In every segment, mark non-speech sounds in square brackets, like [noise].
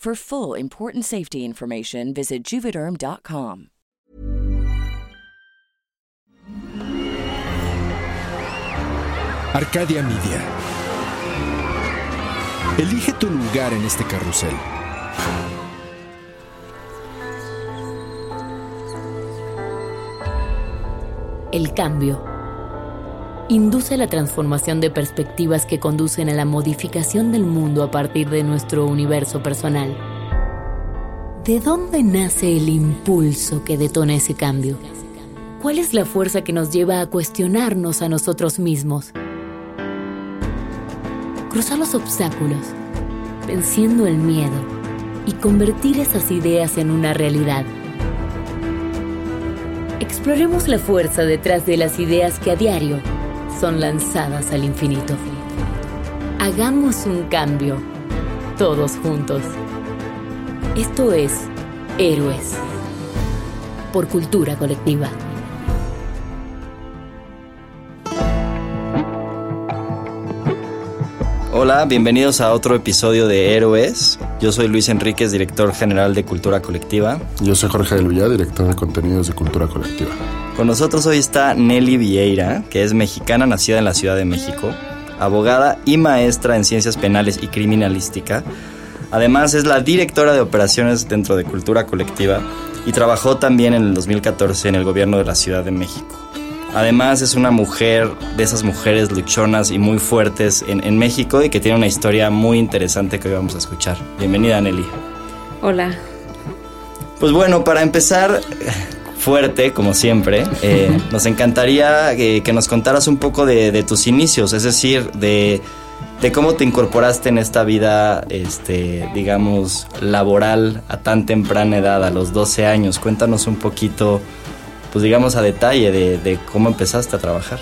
For full important safety information, visit juvederm.com. Arcadia Media. Elige tu lugar en este carrusel. El cambio induce la transformación de perspectivas que conducen a la modificación del mundo a partir de nuestro universo personal. ¿De dónde nace el impulso que detona ese cambio? ¿Cuál es la fuerza que nos lleva a cuestionarnos a nosotros mismos? Cruzar los obstáculos, venciendo el miedo y convertir esas ideas en una realidad. Exploremos la fuerza detrás de las ideas que a diario son lanzadas al infinito. Hagamos un cambio, todos juntos. Esto es Héroes, por cultura colectiva. Hola, bienvenidos a otro episodio de Héroes. Yo soy Luis Enríquez, director general de Cultura Colectiva. Yo soy Jorge del Villar, director de contenidos de Cultura Colectiva. Con nosotros hoy está Nelly Vieira, que es mexicana nacida en la Ciudad de México, abogada y maestra en ciencias penales y criminalística. Además es la directora de operaciones dentro de Cultura Colectiva y trabajó también en el 2014 en el gobierno de la Ciudad de México. Además es una mujer de esas mujeres luchonas y muy fuertes en, en, México y que tiene una historia muy interesante que hoy vamos a escuchar. Bienvenida Nelly. Hola. Pues bueno, para empezar fuerte, como siempre, eh, nos encantaría que, que, nos contaras un poco de, de tus inicios, es decir, de, de, cómo te incorporaste en esta vida, este, digamos, laboral a tan temprana edad, a los 12 años. Cuéntanos un poquito pues digamos a detalle de, de, cómo empezaste a trabajar.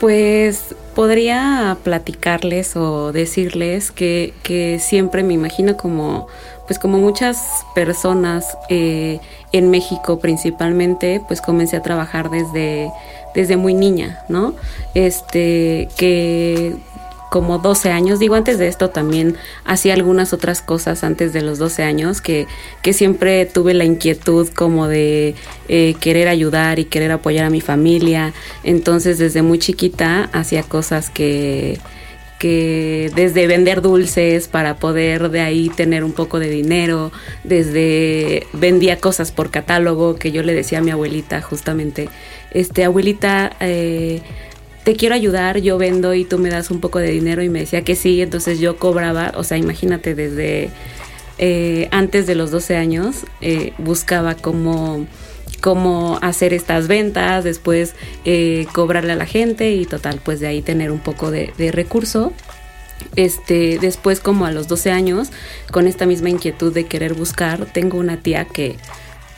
Pues podría platicarles o decirles que, que siempre me imagino como pues como muchas personas eh, en México principalmente pues comencé a trabajar desde desde muy niña no este que como 12 años. Digo, antes de esto también hacía algunas otras cosas antes de los 12 años que, que siempre tuve la inquietud como de eh, querer ayudar y querer apoyar a mi familia. Entonces desde muy chiquita hacía cosas que desde vender dulces para poder de ahí tener un poco de dinero, desde vendía cosas por catálogo que yo le decía a mi abuelita justamente, este abuelita, eh, te quiero ayudar, yo vendo y tú me das un poco de dinero y me decía que sí, entonces yo cobraba, o sea, imagínate desde eh, antes de los 12 años, eh, buscaba cómo, cómo hacer estas ventas, después eh, cobrarle a la gente y total, pues de ahí tener un poco de, de recurso. Este, después como a los 12 años, con esta misma inquietud de querer buscar, tengo una tía que,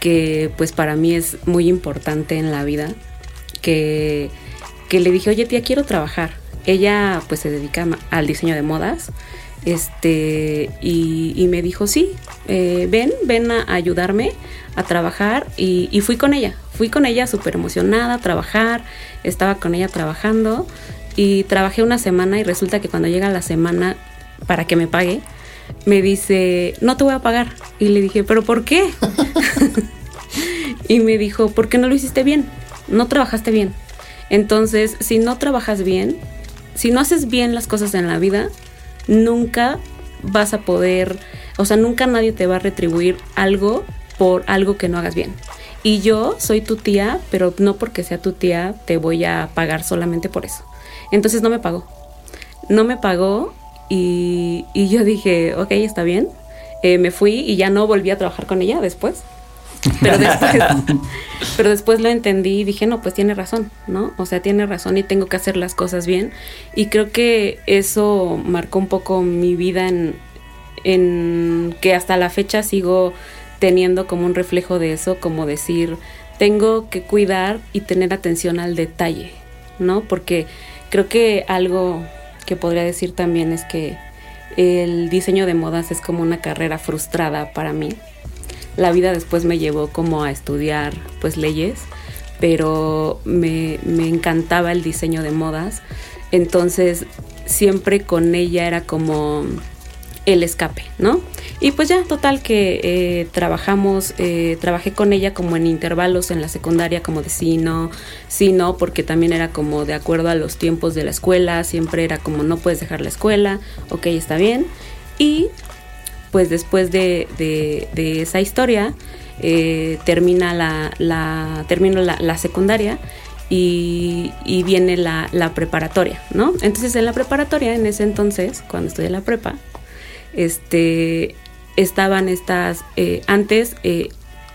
que pues para mí es muy importante en la vida, que que le dije, oye tía, quiero trabajar. Ella pues se dedica al diseño de modas. Este, y, me dijo, sí, eh, ven, ven a ayudarme a trabajar. Y, y fui con ella, fui con ella súper emocionada a trabajar. Estaba con ella trabajando y trabajé una semana y resulta que cuando llega la semana para que me pague, me dice, no te voy a pagar. Y le dije, pero ¿por qué? [laughs] [laughs] y me dijo, ¿por qué no lo hiciste bien? No trabajaste bien. Entonces, si no trabajas bien, si no haces bien las cosas en la vida, nunca vas a poder, o sea, nunca nadie te va a retribuir algo por algo que no hagas bien. Y yo soy tu tía, pero no porque sea tu tía te voy a pagar solamente por eso. Entonces no me pagó. No me pagó y, y yo dije, ok, está bien. Eh, me fui y ya no volví a trabajar con ella después. Pero [laughs] después, pero después lo entendí y dije, no, pues tiene razón, ¿no? O sea, tiene razón y tengo que hacer las cosas bien. Y creo que eso marcó un poco mi vida en, en que hasta la fecha sigo teniendo como un reflejo de eso, como decir, tengo que cuidar y tener atención al detalle, ¿no? Porque creo que algo que podría decir también es que el diseño de modas es como una carrera frustrada para mí. La vida después me llevó como a estudiar pues leyes, pero me, me encantaba el diseño de modas. Entonces siempre con ella era como el escape, ¿no? Y pues ya, total que eh, trabajamos, eh, trabajé con ella como en intervalos en la secundaria, como de sí, no, sí, no, porque también era como de acuerdo a los tiempos de la escuela, siempre era como no puedes dejar la escuela, ok, está bien. Y pues después de, de, esa historia, eh, termina la, la, termino la, secundaria y, viene la, la, preparatoria, ¿no? Entonces en la preparatoria, en ese entonces, cuando estudié la prepa, este, estaban estas, eh, antes eh,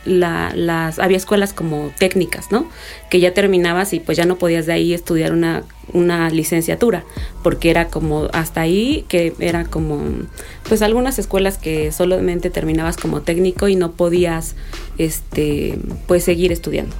las, había escuelas como técnicas, ¿no? Que ya terminabas y pues ya no podías de ahí estudiar una, una licenciatura, porque era como hasta ahí, que era como, pues algunas escuelas que solamente terminabas como técnico y no podías, este, pues seguir estudiando.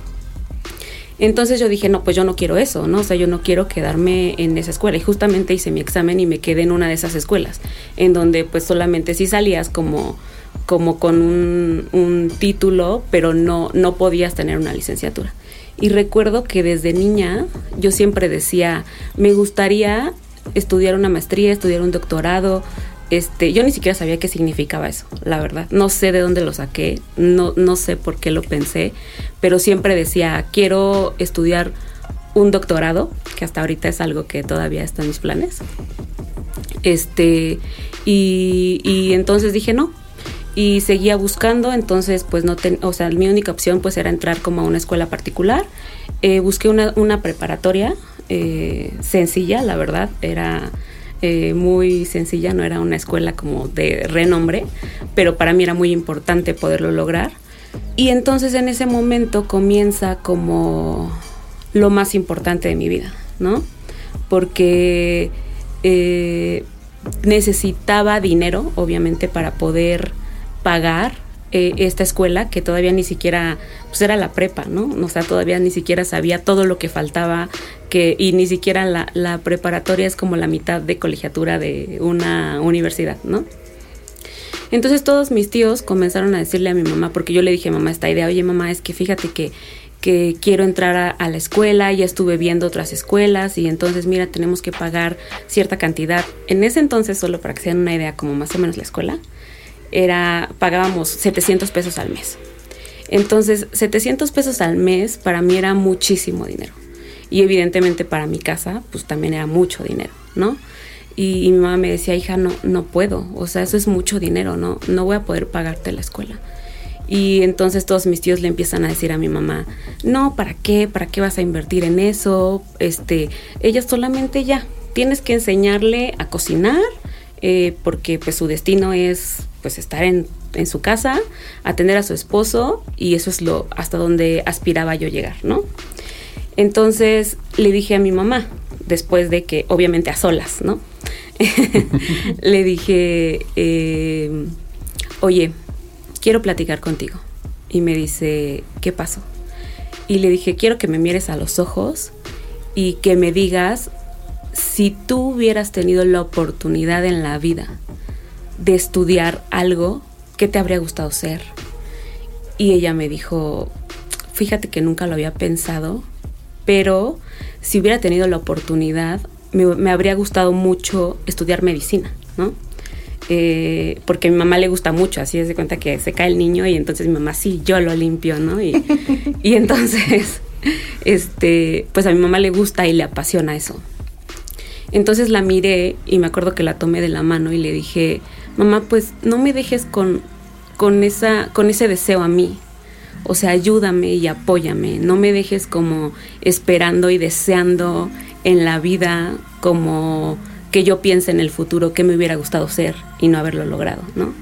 Entonces yo dije, no, pues yo no quiero eso, ¿no? O sea, yo no quiero quedarme en esa escuela. Y justamente hice mi examen y me quedé en una de esas escuelas, en donde pues solamente sí salías como, como con un, un título, pero no, no podías tener una licenciatura. Y recuerdo que desde niña yo siempre decía, me gustaría estudiar una maestría, estudiar un doctorado, este, yo ni siquiera sabía qué significaba eso, la verdad. No sé de dónde lo saqué, no, no sé por qué lo pensé, pero siempre decía, quiero estudiar un doctorado, que hasta ahorita es algo que todavía está en mis planes. Este, y, y entonces dije no. Y seguía buscando, entonces pues no, ten, o sea, mi única opción pues era entrar como a una escuela particular. Eh, busqué una, una preparatoria eh, sencilla, la verdad, era eh, muy sencilla, no era una escuela como de renombre, pero para mí era muy importante poderlo lograr. Y entonces en ese momento comienza como lo más importante de mi vida, ¿no? Porque eh, necesitaba dinero, obviamente, para poder pagar eh, esta escuela que todavía ni siquiera, pues era la prepa, ¿no? O sea, todavía ni siquiera sabía todo lo que faltaba, que, y ni siquiera la, preparatoria es como la mitad de colegiatura de una universidad, ¿no? Entonces todos mis tíos comenzaron a decirle a mi mamá, porque yo le dije, mamá, esta idea, oye mamá, es que fíjate que, que quiero entrar a, la escuela, ya estuve viendo otras escuelas y entonces mira, tenemos que pagar cierta cantidad. En ese entonces, solo para que se una idea como más o menos la escuela, era, pagábamos 700 pesos al mes. Entonces, 700 pesos al mes para mí era muchísimo dinero. Y evidentemente para mi casa, pues también era mucho dinero, ¿no? Y, y, mi mamá me decía, hija, no, no puedo, o sea, eso es mucho dinero, ¿no? No voy a poder pagarte la escuela. Y entonces todos mis tíos le empiezan a decir a mi mamá, no, ¿para qué? ¿Para qué vas a invertir en eso? Este, ella solamente ya, tienes que enseñarle a cocinar, eh, porque pues su destino es pues estar en, en, su casa, atender a su esposo y eso es lo hasta donde aspiraba yo llegar, ¿no? Entonces le dije a mi mamá, después de que, obviamente a solas, ¿no? [laughs] le dije, eh, oye, quiero platicar contigo. Y me dice, ¿qué pasó? Y le dije, quiero que me mires a los ojos y que me digas si tú hubieras tenido la oportunidad en la vida de estudiar algo, ¿qué te habría gustado ser? Y ella me dijo, fíjate que nunca lo había pensado, pero si hubiera tenido la oportunidad, me, me habría gustado mucho estudiar medicina, ¿no? Eh, porque a mi mamá le gusta mucho, así es de cuenta que se cae el niño y entonces mi mamá, sí, yo lo limpio, ¿no? Y, y [laughs] entonces, este, pues a mi mamá le gusta y le apasiona eso. Entonces la miré y me acuerdo que la tomé de la mano y le dije, mamá, pues no me dejes con, con, esa, con ese deseo a mí. O sea, ayúdame y apóyame. No me dejes como esperando y deseando en la vida como que yo piense en el futuro que me hubiera gustado ser y no haberlo logrado, ¿no?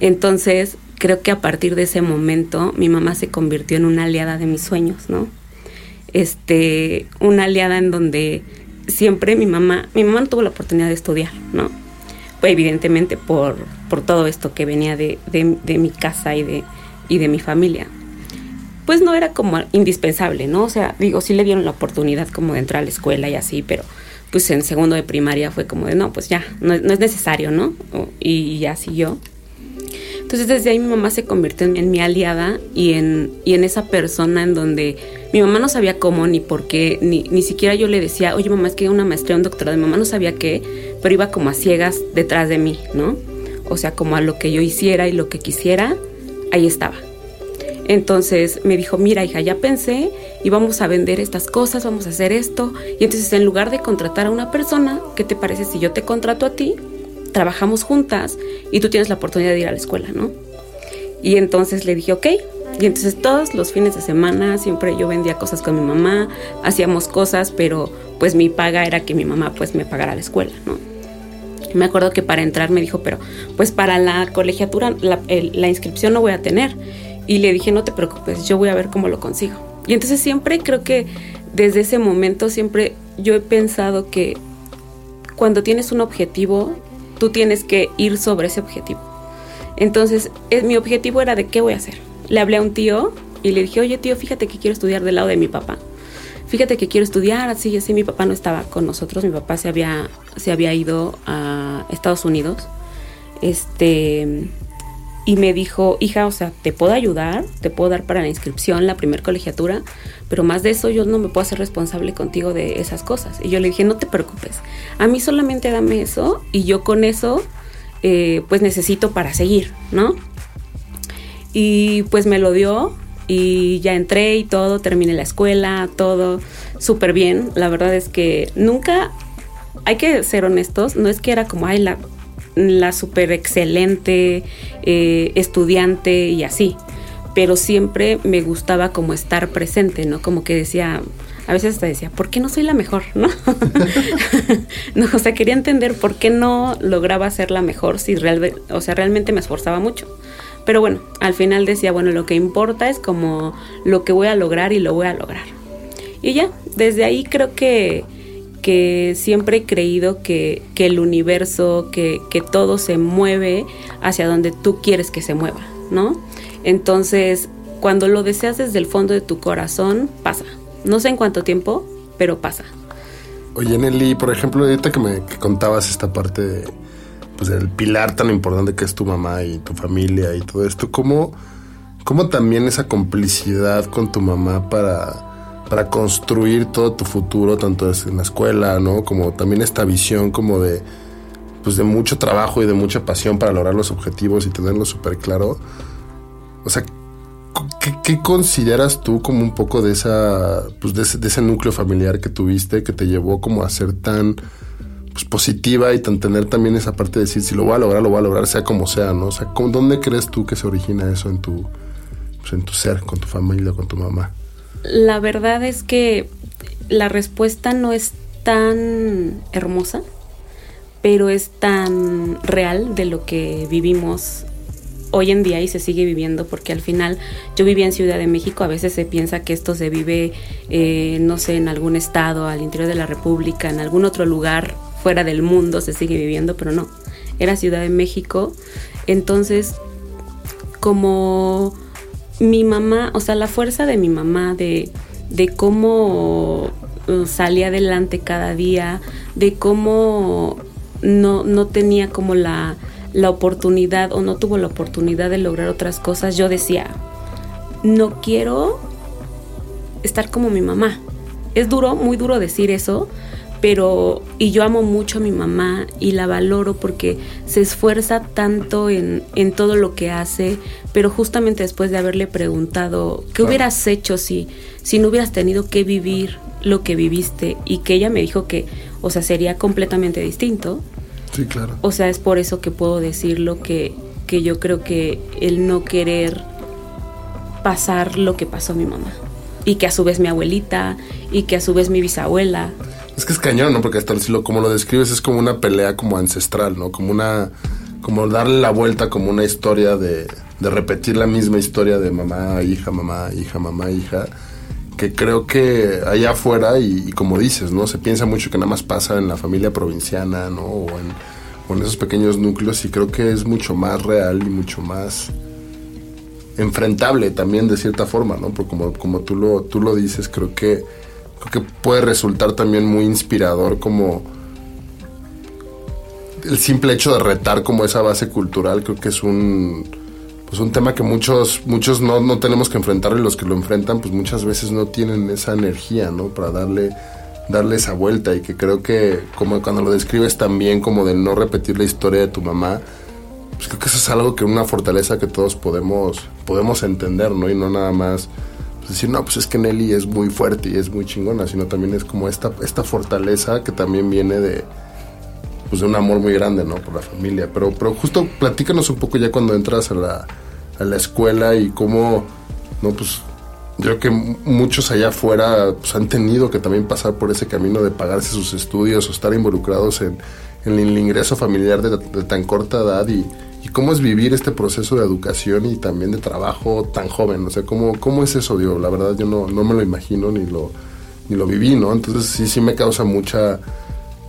Entonces, creo que a partir de ese momento mi mamá se convirtió en una aliada de mis sueños, ¿no? Este, una aliada en donde siempre mi mamá, mi mamá no tuvo la oportunidad de estudiar, ¿no? Evidentemente por, por todo esto que venía de, de, mi casa y de, y de mi familia. Pues no era como indispensable, ¿no? O sea, digo, sí le dieron la oportunidad como de entrar a la escuela y así, pero pues en segundo de primaria fue como de, no, pues ya, no, es necesario, ¿no? y ya siguió. Entonces desde ahí mi mamá se convirtió en, mi aliada y en, y en esa persona en donde mi mamá no sabía cómo ni por qué, ni, ni siquiera yo le decía, oye mamá, es que una maestría, un doctorado, mi mamá no sabía qué, pero iba como a ciegas detrás de mí, ¿no? O sea, como a lo que yo hiciera y lo que quisiera, ahí estaba. Entonces me dijo, mira hija, ya pensé y vamos a vender estas cosas, vamos a hacer esto. Y entonces en lugar de contratar a una persona, ¿qué te parece si yo te contrato a ti? Trabajamos juntas y tú tienes la oportunidad de ir a la escuela, ¿no? Y entonces le dije, ok. Y entonces todos los fines de semana siempre yo vendía cosas con mi mamá, hacíamos cosas, pero pues mi paga era que mi mamá pues me pagara la escuela, ¿no? me acuerdo que para entrar me dijo, pero pues para la colegiatura la, la inscripción no voy a tener. Y le dije, no te preocupes, yo voy a ver cómo lo consigo. Y entonces siempre creo que desde ese momento siempre yo he pensado que cuando tienes un objetivo tú tienes que ir sobre ese objetivo. Entonces, es, mi objetivo era de qué voy a hacer. Le hablé a un tío y le dije, oye tío, fíjate que quiero estudiar del lado de mi papá. Fíjate que quiero estudiar, así y así. Mi papá no estaba con nosotros, mi papá se había, se había ido a Estados Unidos. Este, y me dijo, hija, o sea, te puedo ayudar, te puedo dar para la inscripción, la primer colegiatura, pero más de eso yo no me puedo hacer responsable contigo de esas cosas. Y yo le dije, no te preocupes, a mí solamente dame eso y yo con eso eh, pues necesito para seguir, ¿no? Y pues me lo dio y ya entré y todo, terminé la escuela, todo súper bien. La verdad es que nunca, hay que ser honestos, no es que era como, ay, la, la súper excelente eh, estudiante y así pero siempre me gustaba como estar presente, ¿no? Como que decía, a veces hasta decía, ¿por qué no soy la mejor? [laughs] ¿No? [laughs] no o sea, quería entender por qué no lograba ser la mejor si real, o sea, realmente me esforzaba mucho. Pero bueno, al final decía, bueno, lo que importa es como lo que voy a lograr y lo voy a lograr. Y ya, desde ahí creo que, que siempre he creído que, que el universo, que, que todo se mueve hacia donde tú quieres que se mueva, ¿no? Entonces, cuando lo deseas desde el fondo de tu corazón, pasa. No sé en cuánto tiempo, pero pasa. Oye, Nelly, por ejemplo, ahorita que me contabas esta parte pues, del pilar tan importante que es tu mamá y tu familia y todo esto, ¿cómo, cómo también esa complicidad con tu mamá para, para construir todo tu futuro, tanto en la escuela, ¿no? Como también esta visión como de, pues, de mucho trabajo y de mucha pasión para lograr los objetivos y tenerlo súper claro o sea, ¿qué, consideras tú como un poco de esa, pues de ese, núcleo familiar que tuviste que te llevó como a ser tan pues, positiva y tan tener también esa parte de decir si lo voy a lograr, lo voy a lograr, sea como sea, ¿no? O sea, ¿dónde crees tú que se origina eso en tu, pues, en tu ser, con tu familia, con tu mamá? La verdad es que la respuesta no es tan hermosa, pero es tan real de lo que vivimos hoy en día y se sigue viviendo porque al final yo vivía en Ciudad de México, a veces se piensa que esto se vive, eh, no sé, en algún estado, al interior de la República, en algún otro lugar fuera del mundo se sigue viviendo, pero no, era Ciudad de México. Entonces, como mi mamá, o sea, la fuerza de mi mamá, de, de cómo uh, salía adelante cada día, de cómo no, no tenía como la la oportunidad o no tuvo la oportunidad de lograr otras cosas, yo decía, no quiero estar como mi mamá. Es duro, muy duro decir eso, pero y yo amo mucho a mi mamá y la valoro porque se esfuerza tanto en, en todo lo que hace, pero justamente después de haberle preguntado, ¿qué hubieras hecho si, si no hubieras tenido que vivir lo que viviste? Y que ella me dijo que o sea, sería completamente distinto. Sí, claro. O sea, es por eso que puedo decir lo que, que yo creo que el no querer pasar lo que pasó mi mamá. Y que a su vez mi abuelita, y que a su vez mi bisabuela. Es que es cañón, ¿no? Porque hasta lo, como lo describes es como una pelea como ancestral, ¿no? Como una... Como darle la vuelta como una historia de, de repetir la misma historia de mamá, hija, mamá, hija, mamá, hija que creo que allá afuera, y, como dices, ¿no? Se piensa mucho que nada más pasa en la familia provinciana, ¿no? O en, esos pequeños núcleos, y creo que es mucho más real y mucho más enfrentable también de cierta forma, ¿no? Porque como, como tú, lo, tú lo dices, creo que, creo que puede resultar también muy inspirador como el simple hecho de retar como esa base cultural, creo que es un pues un tema que muchos muchos no, no tenemos que enfrentar y los que lo enfrentan pues muchas veces no tienen esa energía, ¿no? Para darle darle esa vuelta y que creo que como cuando lo describes también como de no repetir la historia de tu mamá, pues creo que eso es algo que una fortaleza que todos podemos podemos entender, ¿no? Y no nada más decir, no, pues es que Nelly es muy fuerte y es muy chingona, sino también es como esta esta fortaleza que también viene de pues de un amor muy grande, ¿no? Por la familia. Pero, pero justo platícanos un poco ya cuando entras a la, a la escuela y cómo, ¿no? Pues yo creo que muchos allá afuera pues, han tenido que también pasar por ese camino de pagarse sus estudios o estar involucrados en el ingreso familiar de, tan corta edad y, y, cómo es vivir este proceso de educación y también de trabajo tan joven. O sea, ¿cómo, cómo es eso? Digo, la verdad yo no, no me lo imagino ni lo, ni lo viví, ¿no? Entonces sí, sí me causa mucha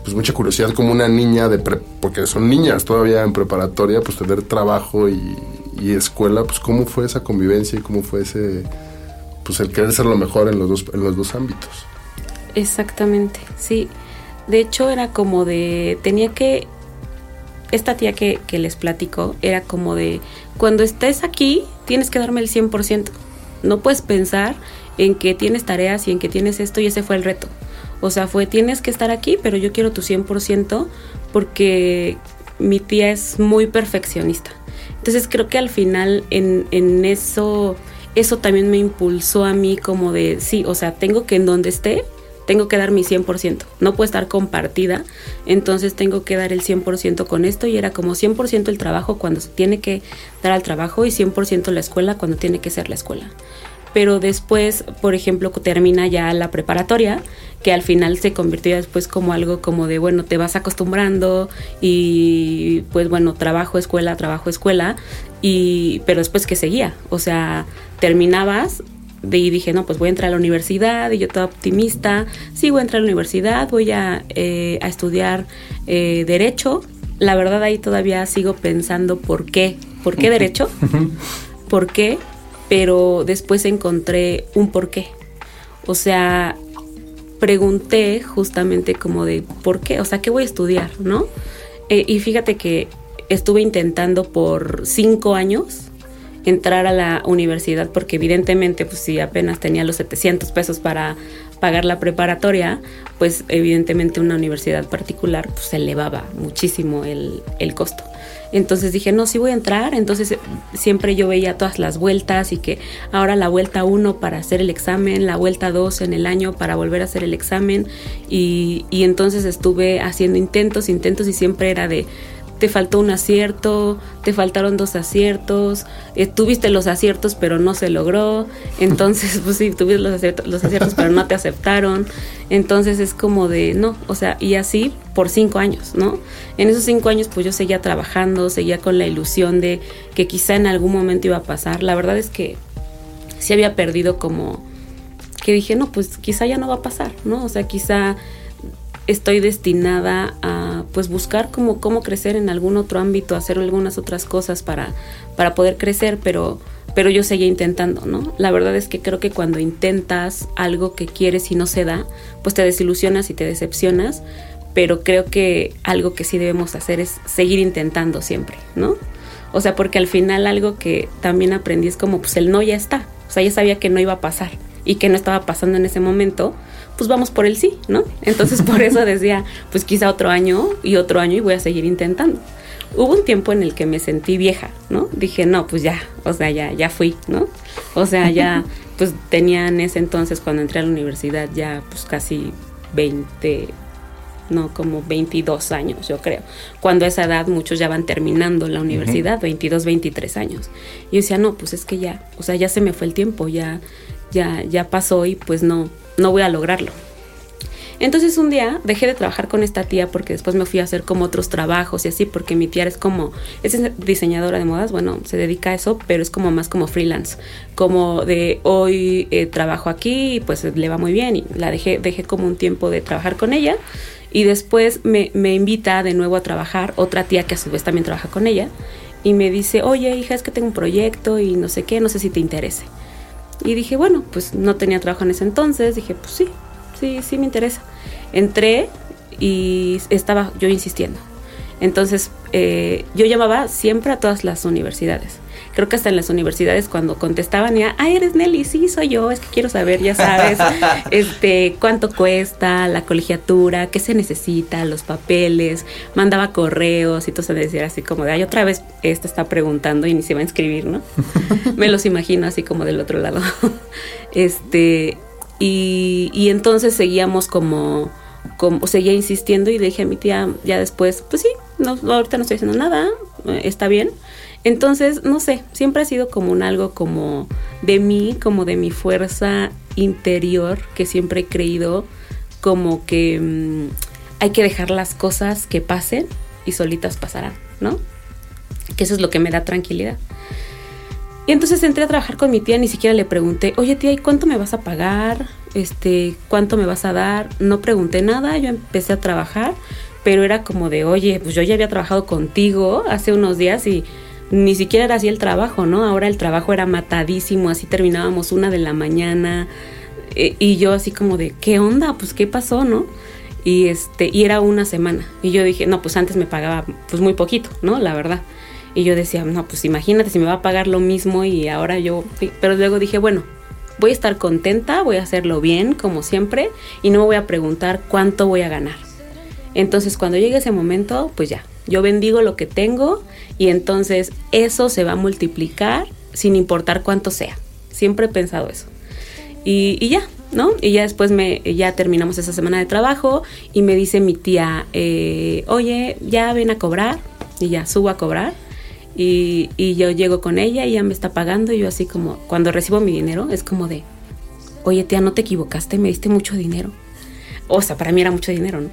pues mucha curiosidad como una niña de porque son niñas todavía en preparatoria, pues tener trabajo y, escuela, pues cómo fue esa convivencia y cómo fue ese pues el querer ser lo mejor en los dos en los dos ámbitos. Exactamente, sí. De hecho era como de tenía que esta tía que, que les platico era como de cuando estés aquí tienes que darme el 100%. No puedes pensar en que tienes tareas y en que tienes esto y ese fue el reto. O sea, fue, tienes que estar aquí, pero yo quiero tu 100% porque mi tía es muy perfeccionista. Entonces creo que al final en, en eso, eso también me impulsó a mí como de, sí, o sea, tengo que en donde esté, tengo que dar mi 100%, no puede estar compartida, entonces tengo que dar el 100% con esto y era como 100% el trabajo cuando se tiene que dar al trabajo y 100% la escuela cuando tiene que ser la escuela. Pero después, por ejemplo, termina ya la preparatoria, que al final se convirtió después como algo como de, bueno, te vas acostumbrando y pues bueno, trabajo, escuela, trabajo, escuela, y pero después que seguía, o sea, terminabas y dije, no, pues voy a entrar a la universidad y yo toda optimista, sí voy a entrar a la universidad, voy a, eh, a estudiar eh, derecho. La verdad ahí todavía sigo pensando por qué, por qué derecho, por qué pero después encontré un porqué. O sea, pregunté justamente como de por qué, o sea, ¿qué voy a estudiar, no? Eh, y fíjate que estuve intentando por cinco años entrar a la universidad porque evidentemente pues si apenas tenía los 700 pesos para pagar la preparatoria, pues evidentemente una universidad particular pues elevaba muchísimo el, el costo. Entonces dije, no, sí voy a entrar. Entonces siempre yo veía todas las vueltas y que ahora la vuelta 1 para hacer el examen, la vuelta 2 en el año para volver a hacer el examen. Y, y entonces estuve haciendo intentos, intentos y siempre era de te faltó un acierto, te faltaron dos aciertos, eh, tuviste los aciertos pero no se logró, [laughs] entonces pues sí, tuviste los aciertos, los aciertos pero no te aceptaron, entonces es como de, no, o sea, y así por cinco años, ¿no? En esos cinco años pues yo seguía trabajando, seguía con la ilusión de que quizá en algún momento iba a pasar, la verdad es que sí había perdido como que dije, no, pues quizá ya no va a pasar, ¿no? O sea, quizá estoy destinada a pues buscar como cómo crecer en algún otro ámbito, hacer algunas otras cosas para, para poder crecer, pero, pero yo seguía intentando, ¿no? La verdad es que creo que cuando intentas algo que quieres y no se da, pues te desilusionas y te decepcionas, pero creo que algo que sí debemos hacer es seguir intentando siempre, ¿no? O sea, porque al final algo que también aprendí es como, pues el no ya está, o sea, ya sabía que no iba a pasar y que no estaba pasando en ese momento, pues vamos por el sí, ¿no? Entonces por eso decía, pues quizá otro año y otro año y voy a seguir intentando. Hubo un tiempo en el que me sentí vieja, ¿no? Dije, no, pues ya, o sea, ya, ya fui, ¿no? O sea, ya, pues tenía en ese entonces, cuando entré a la universidad, ya pues casi 20, no como 22 años, yo creo. Cuando a esa edad muchos ya van terminando la universidad, 22, 23 años. Y yo decía, no, pues es que ya, o sea, ya se me fue el tiempo, ya, ya, ya pasó y pues no, no voy a lograrlo. Entonces un día dejé de trabajar con esta tía porque después me fui a hacer como otros trabajos y así, porque mi tía es como, es diseñadora de modas, bueno, se dedica a eso, pero es como más como freelance, como de hoy eh, trabajo aquí y pues le va muy bien y la dejé, dejé como un tiempo de trabajar con ella y después me, me invita de nuevo a trabajar otra tía que a su vez también trabaja con ella y me dice, oye hija, es que tengo un proyecto y no sé qué, no sé si te interese. Y dije, bueno, pues no tenía trabajo en ese entonces, dije, pues sí, sí, sí me interesa. Entré y estaba yo insistiendo. Entonces, eh, yo llamaba siempre a todas las universidades. Creo que hasta en las universidades cuando contestaban ya, ah, eres Nelly, sí, soy yo, es que quiero saber, ya sabes, [laughs] este, cuánto cuesta la colegiatura, qué se necesita, los papeles, mandaba correos y todo se decía así como de, ay, otra vez esta está preguntando y ni se va a inscribir, ¿no? [laughs] Me los imagino así como del otro lado. [laughs] este, y, y entonces seguíamos como, como, seguía insistiendo y dije a mi tía ya después, pues sí, no, ahorita no estoy haciendo nada, está bien. Entonces, no sé, siempre ha sido como un algo como de mí, como de mi fuerza interior, que siempre he creído como que mm, hay que dejar las cosas que pasen y solitas pasarán, ¿no? Que eso es lo que me da tranquilidad. Y entonces entré a trabajar con mi tía, ni siquiera le pregunté, oye tía, ¿y cuánto me vas a pagar? Este, ¿cuánto me vas a dar? No pregunté nada, yo empecé a trabajar, pero era como de, oye, pues yo ya había trabajado contigo hace unos días y ni siquiera era así el trabajo, ¿no? Ahora el trabajo era matadísimo, así terminábamos una de la mañana e, y yo así como de, ¿qué onda? Pues qué pasó, ¿no? Y este, y era una semana. Y yo dije, no, pues antes me pagaba pues muy poquito, ¿no? La verdad. Y yo decía, no, pues imagínate si me va a pagar lo mismo y ahora yo... Pero luego dije, bueno, voy a estar contenta, voy a hacerlo bien, como siempre, y no me voy a preguntar cuánto voy a ganar. Entonces, cuando llegue ese momento, pues ya, yo bendigo lo que tengo y entonces eso se va a multiplicar sin importar cuánto sea. Siempre he pensado eso. Y, ya, ¿no? Y ya después me, ya terminamos esa semana de trabajo y me dice mi tía, eh, oye, ya ven a cobrar y ya subo a cobrar y, yo llego con ella y ella me está pagando y yo así como, cuando recibo mi dinero, es como de, oye tía, no te equivocaste, me diste mucho dinero. O sea, para mí era mucho dinero, ¿no?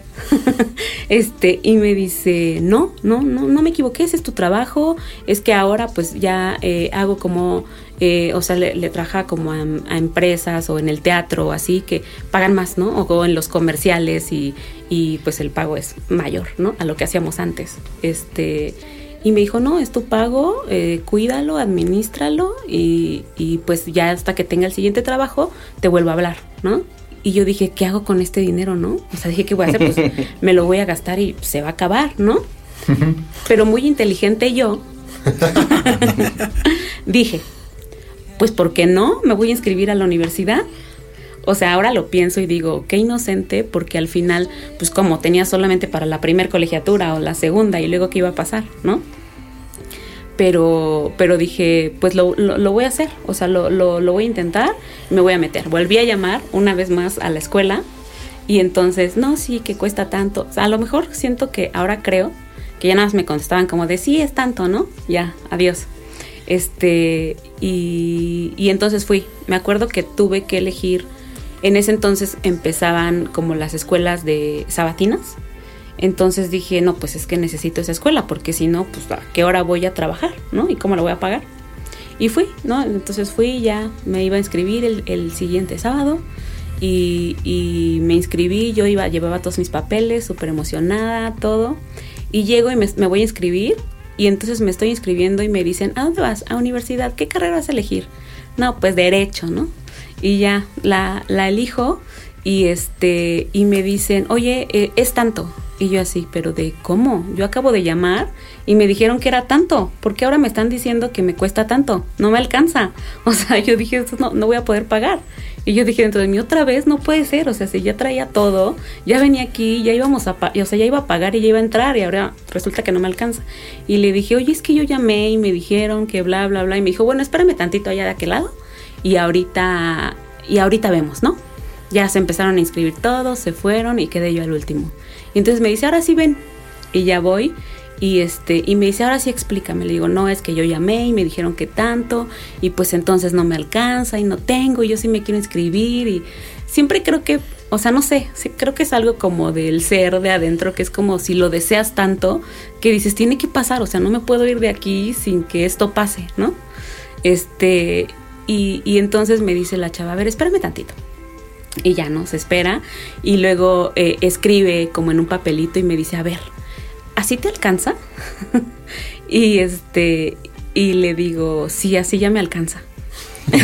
[laughs] este, y me dice, no, no, no, no me equivoqué, ese es tu trabajo, es que ahora pues ya eh, hago como, eh, o sea, le, le trabaja como a, empresas o en el teatro o así, que pagan más, ¿no? O, en los comerciales y, y pues el pago es mayor, ¿no? A lo que hacíamos antes. Este, y me dijo, no, es tu pago, eh, cuídalo, administralo y, y, pues ya hasta que tenga el siguiente trabajo te vuelvo a hablar, ¿no? Y yo dije, ¿qué hago con este dinero, no? O sea, dije, ¿qué voy a hacer? Pues [laughs] me lo voy a gastar y se va a acabar, ¿no? Pero muy inteligente yo [laughs] dije, pues ¿por qué no? Me voy a inscribir a la universidad. O sea, ahora lo pienso y digo, qué inocente, porque al final, pues como tenía solamente para la primer colegiatura o la segunda y luego qué iba a pasar, ¿no? Pero, pero dije, pues lo, lo, voy a hacer, o sea, lo, lo, voy a intentar, me voy a meter. Volví a llamar una vez más a la escuela y entonces, no, sí, que cuesta tanto. A lo mejor siento que ahora creo que ya nada más me contestaban como de, sí, es tanto, ¿no? Ya, adiós. Este, y, y entonces fui. Me acuerdo que tuve que elegir en ese entonces empezaban como las escuelas de sabatinas. Entonces dije, no, pues es que necesito esa escuela, porque si no, pues a qué hora voy a trabajar, ¿no? ¿Y cómo la voy a pagar? Y fui, ¿no? Entonces fui, ya me iba a inscribir el, el siguiente sábado y, y, me inscribí, yo iba, llevaba todos mis papeles, súper emocionada, todo. Y llego y me, voy a inscribir y entonces me estoy inscribiendo y me dicen, ¿a dónde vas? A universidad, ¿qué carrera vas a elegir? No, pues derecho, ¿no? y ya la, la elijo y este y me dicen, oye, eh, es tanto. Y yo así, pero de cómo? Yo acabo de llamar y me dijeron que era tanto. porque ahora me están diciendo que me cuesta tanto? No me alcanza. [laughs] O sea, yo dije, esto no, no voy a poder pagar. Y yo dije dentro de mí, otra vez no puede ser. O sea, si ya traía todo, ya venía aquí, ya íbamos a o sea, ya iba a pagar y ya iba a entrar y ahora resulta que no me alcanza. Y le dije, oye, es que yo llamé y me dijeron que bla, bla, bla. Y me dijo, bueno, espérame tantito allá de aquel lado y ahorita, y ahorita vemos, ¿no? Ya se empezaron a inscribir todos, se fueron y quedé yo al último. Y entonces me dice, ahora sí ven. Y ya voy. Y este, y me dice, ahora sí explícame. Le digo, no, es que yo llamé y me dijeron que tanto, y pues entonces no me alcanza y no tengo, y yo sí me quiero inscribir. Y siempre creo que, o sea, no sé, creo que es algo como del ser de adentro, que es como si lo deseas tanto, que dices, tiene que pasar, o sea, no me puedo ir de aquí sin que esto pase, ¿no? Este, y, y entonces me dice la chava, a ver, espérame tantito. Y ya no, se espera. Y luego eh, escribe como en un papelito y me dice, a ver, ¿así te alcanza? [laughs] y este, y le digo, sí, así ya me alcanza. [laughs]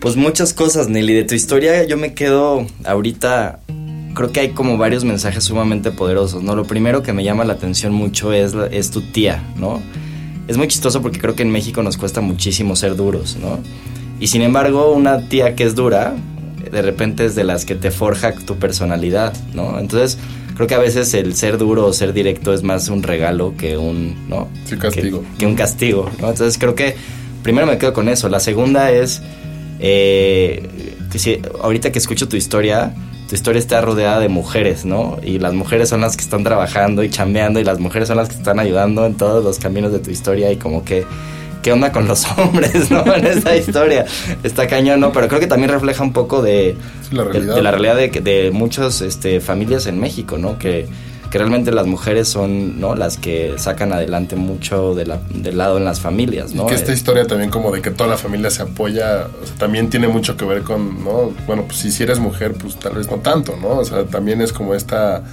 pues muchas cosas, Nelly. De tu historia yo me quedo ahorita creo que hay como varios mensajes sumamente poderosos, ¿no? Lo primero que me llama la atención mucho es, es tu tía, ¿no? Es muy chistoso porque creo que en México nos cuesta muchísimo ser duros, ¿no? Y sin embargo, una tía que es dura, de repente es de las que te forja tu personalidad, ¿no? Entonces, creo que a veces el ser duro o ser directo es más un regalo que un, ¿no? Sí, castigo. Que, que un castigo, ¿no? Entonces, creo que primero me quedo con eso. La segunda es, eh, que si, ahorita que escucho tu historia, tu historia está rodeada de mujeres, ¿no? Y las mujeres son las que están trabajando y chambeando y las mujeres son las que están ayudando en todos los caminos de tu historia y como que qué onda con los [laughs] hombres, ¿no? En esta historia. Está cañón, ¿no? Pero creo que también refleja un poco de, la de, realidad. de la realidad de, de muchas este, familias en México, ¿no? Que, que realmente las mujeres son, ¿no? Las que sacan adelante mucho de la- del lado en las familias, Y ¿no? que esta Eh, historia también como de que toda la familia se apoya, o sea, también tiene mucho que ver con, ¿no? Bueno, pues si, si eres mujer, pues tal vez no tanto, ¿no? O sea, también es como esta,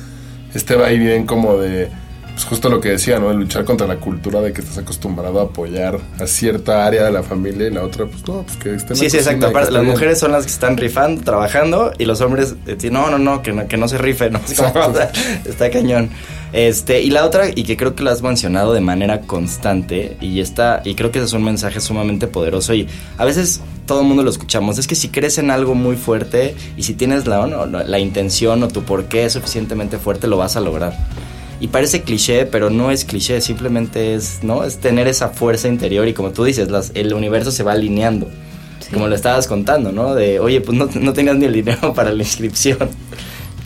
este va y bien como de, pues justo lo que decía, ¿no? De luchar contra la cultura de que estás acostumbrado a apoyar a cierta área de la familia y la otra, pues no, pues que esté en la Sí, sí, exacto. Aparte, las bien. mujeres son las que están rifando, trabajando, y los hombres, eh, no, no, no, que no, que no se rife, ¿no? [laughs] Está cañón. Este, y la otra, y que creo que la has mencionado de manera constante, y está, y creo que ese es un mensaje sumamente poderoso, y a veces todo el mundo lo escuchamos, es que si crees en algo muy fuerte, y si tienes la, no, la, la intención o tu porqué es suficientemente fuerte, lo vas a lograr. Y parece cliché, pero no es cliché, simplemente es, ¿no? Es tener esa fuerza interior y como tú dices, las, el universo se va alineando. Como lo estabas contando, ¿no? De, oye, pues no, no tenías ni el dinero [laughs] para la inscripción.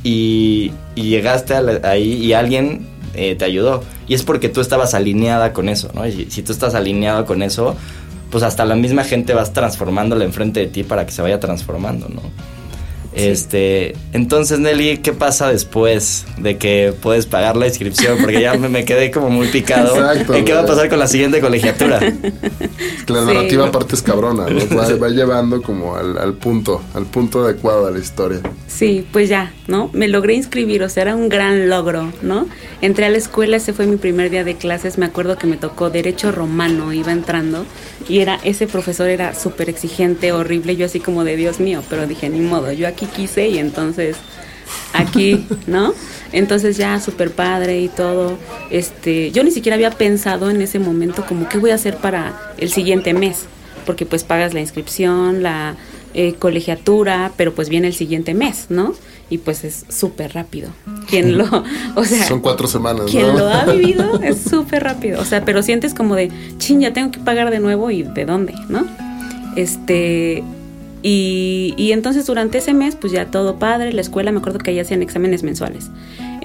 Y, y llegaste a la- ahí y alguien eh, te ayudó. Y es porque tú estabas alineada con eso, ¿no? Y si, si tú estás alineado con eso, pues hasta la misma gente vas transformándola enfrente de ti para que se vaya transformando, ¿no? Este, entonces Nelly, ¿qué pasa después de que puedes pagar la inscripción? Porque ya me, me quedé como muy picado. Exacto, ¿En ¿Qué va a pasar con la siguiente colegiatura? La Sí. narrativa aparte es cabrona, ¿no? Va, va llevando como al, al punto, al punto adecuado de la historia. Sí, pues ya, ¿no? Me logré inscribir, o sea, era un gran logro, ¿no? Entré a la escuela, ese fue mi primer día de clases, me acuerdo que me tocó Derecho Romano, iba entrando, y era, ese profesor era súper exigente, horrible, yo así como de Dios mío, pero dije, ni modo, yo aquí quise y entonces aquí, [laughs] ¿no? Entonces ya súper padre y todo. Este, yo ni siquiera había pensado en ese momento como qué voy a hacer para el siguiente mes, porque pues pagas la inscripción, la eh, colegiatura, pero pues viene el siguiente mes, ¿no? Y pues es súper rápido. Quien lo, o sea, Son cuatro semanas, quien ¿no? lo ha vivido [laughs] es súper rápido. O sea, pero sientes como de, chin, ya tengo que pagar de nuevo y de dónde, ¿no? Este, y, y entonces durante ese mes, pues ya todo padre, la escuela, me acuerdo que ahí hacían exámenes mensuales.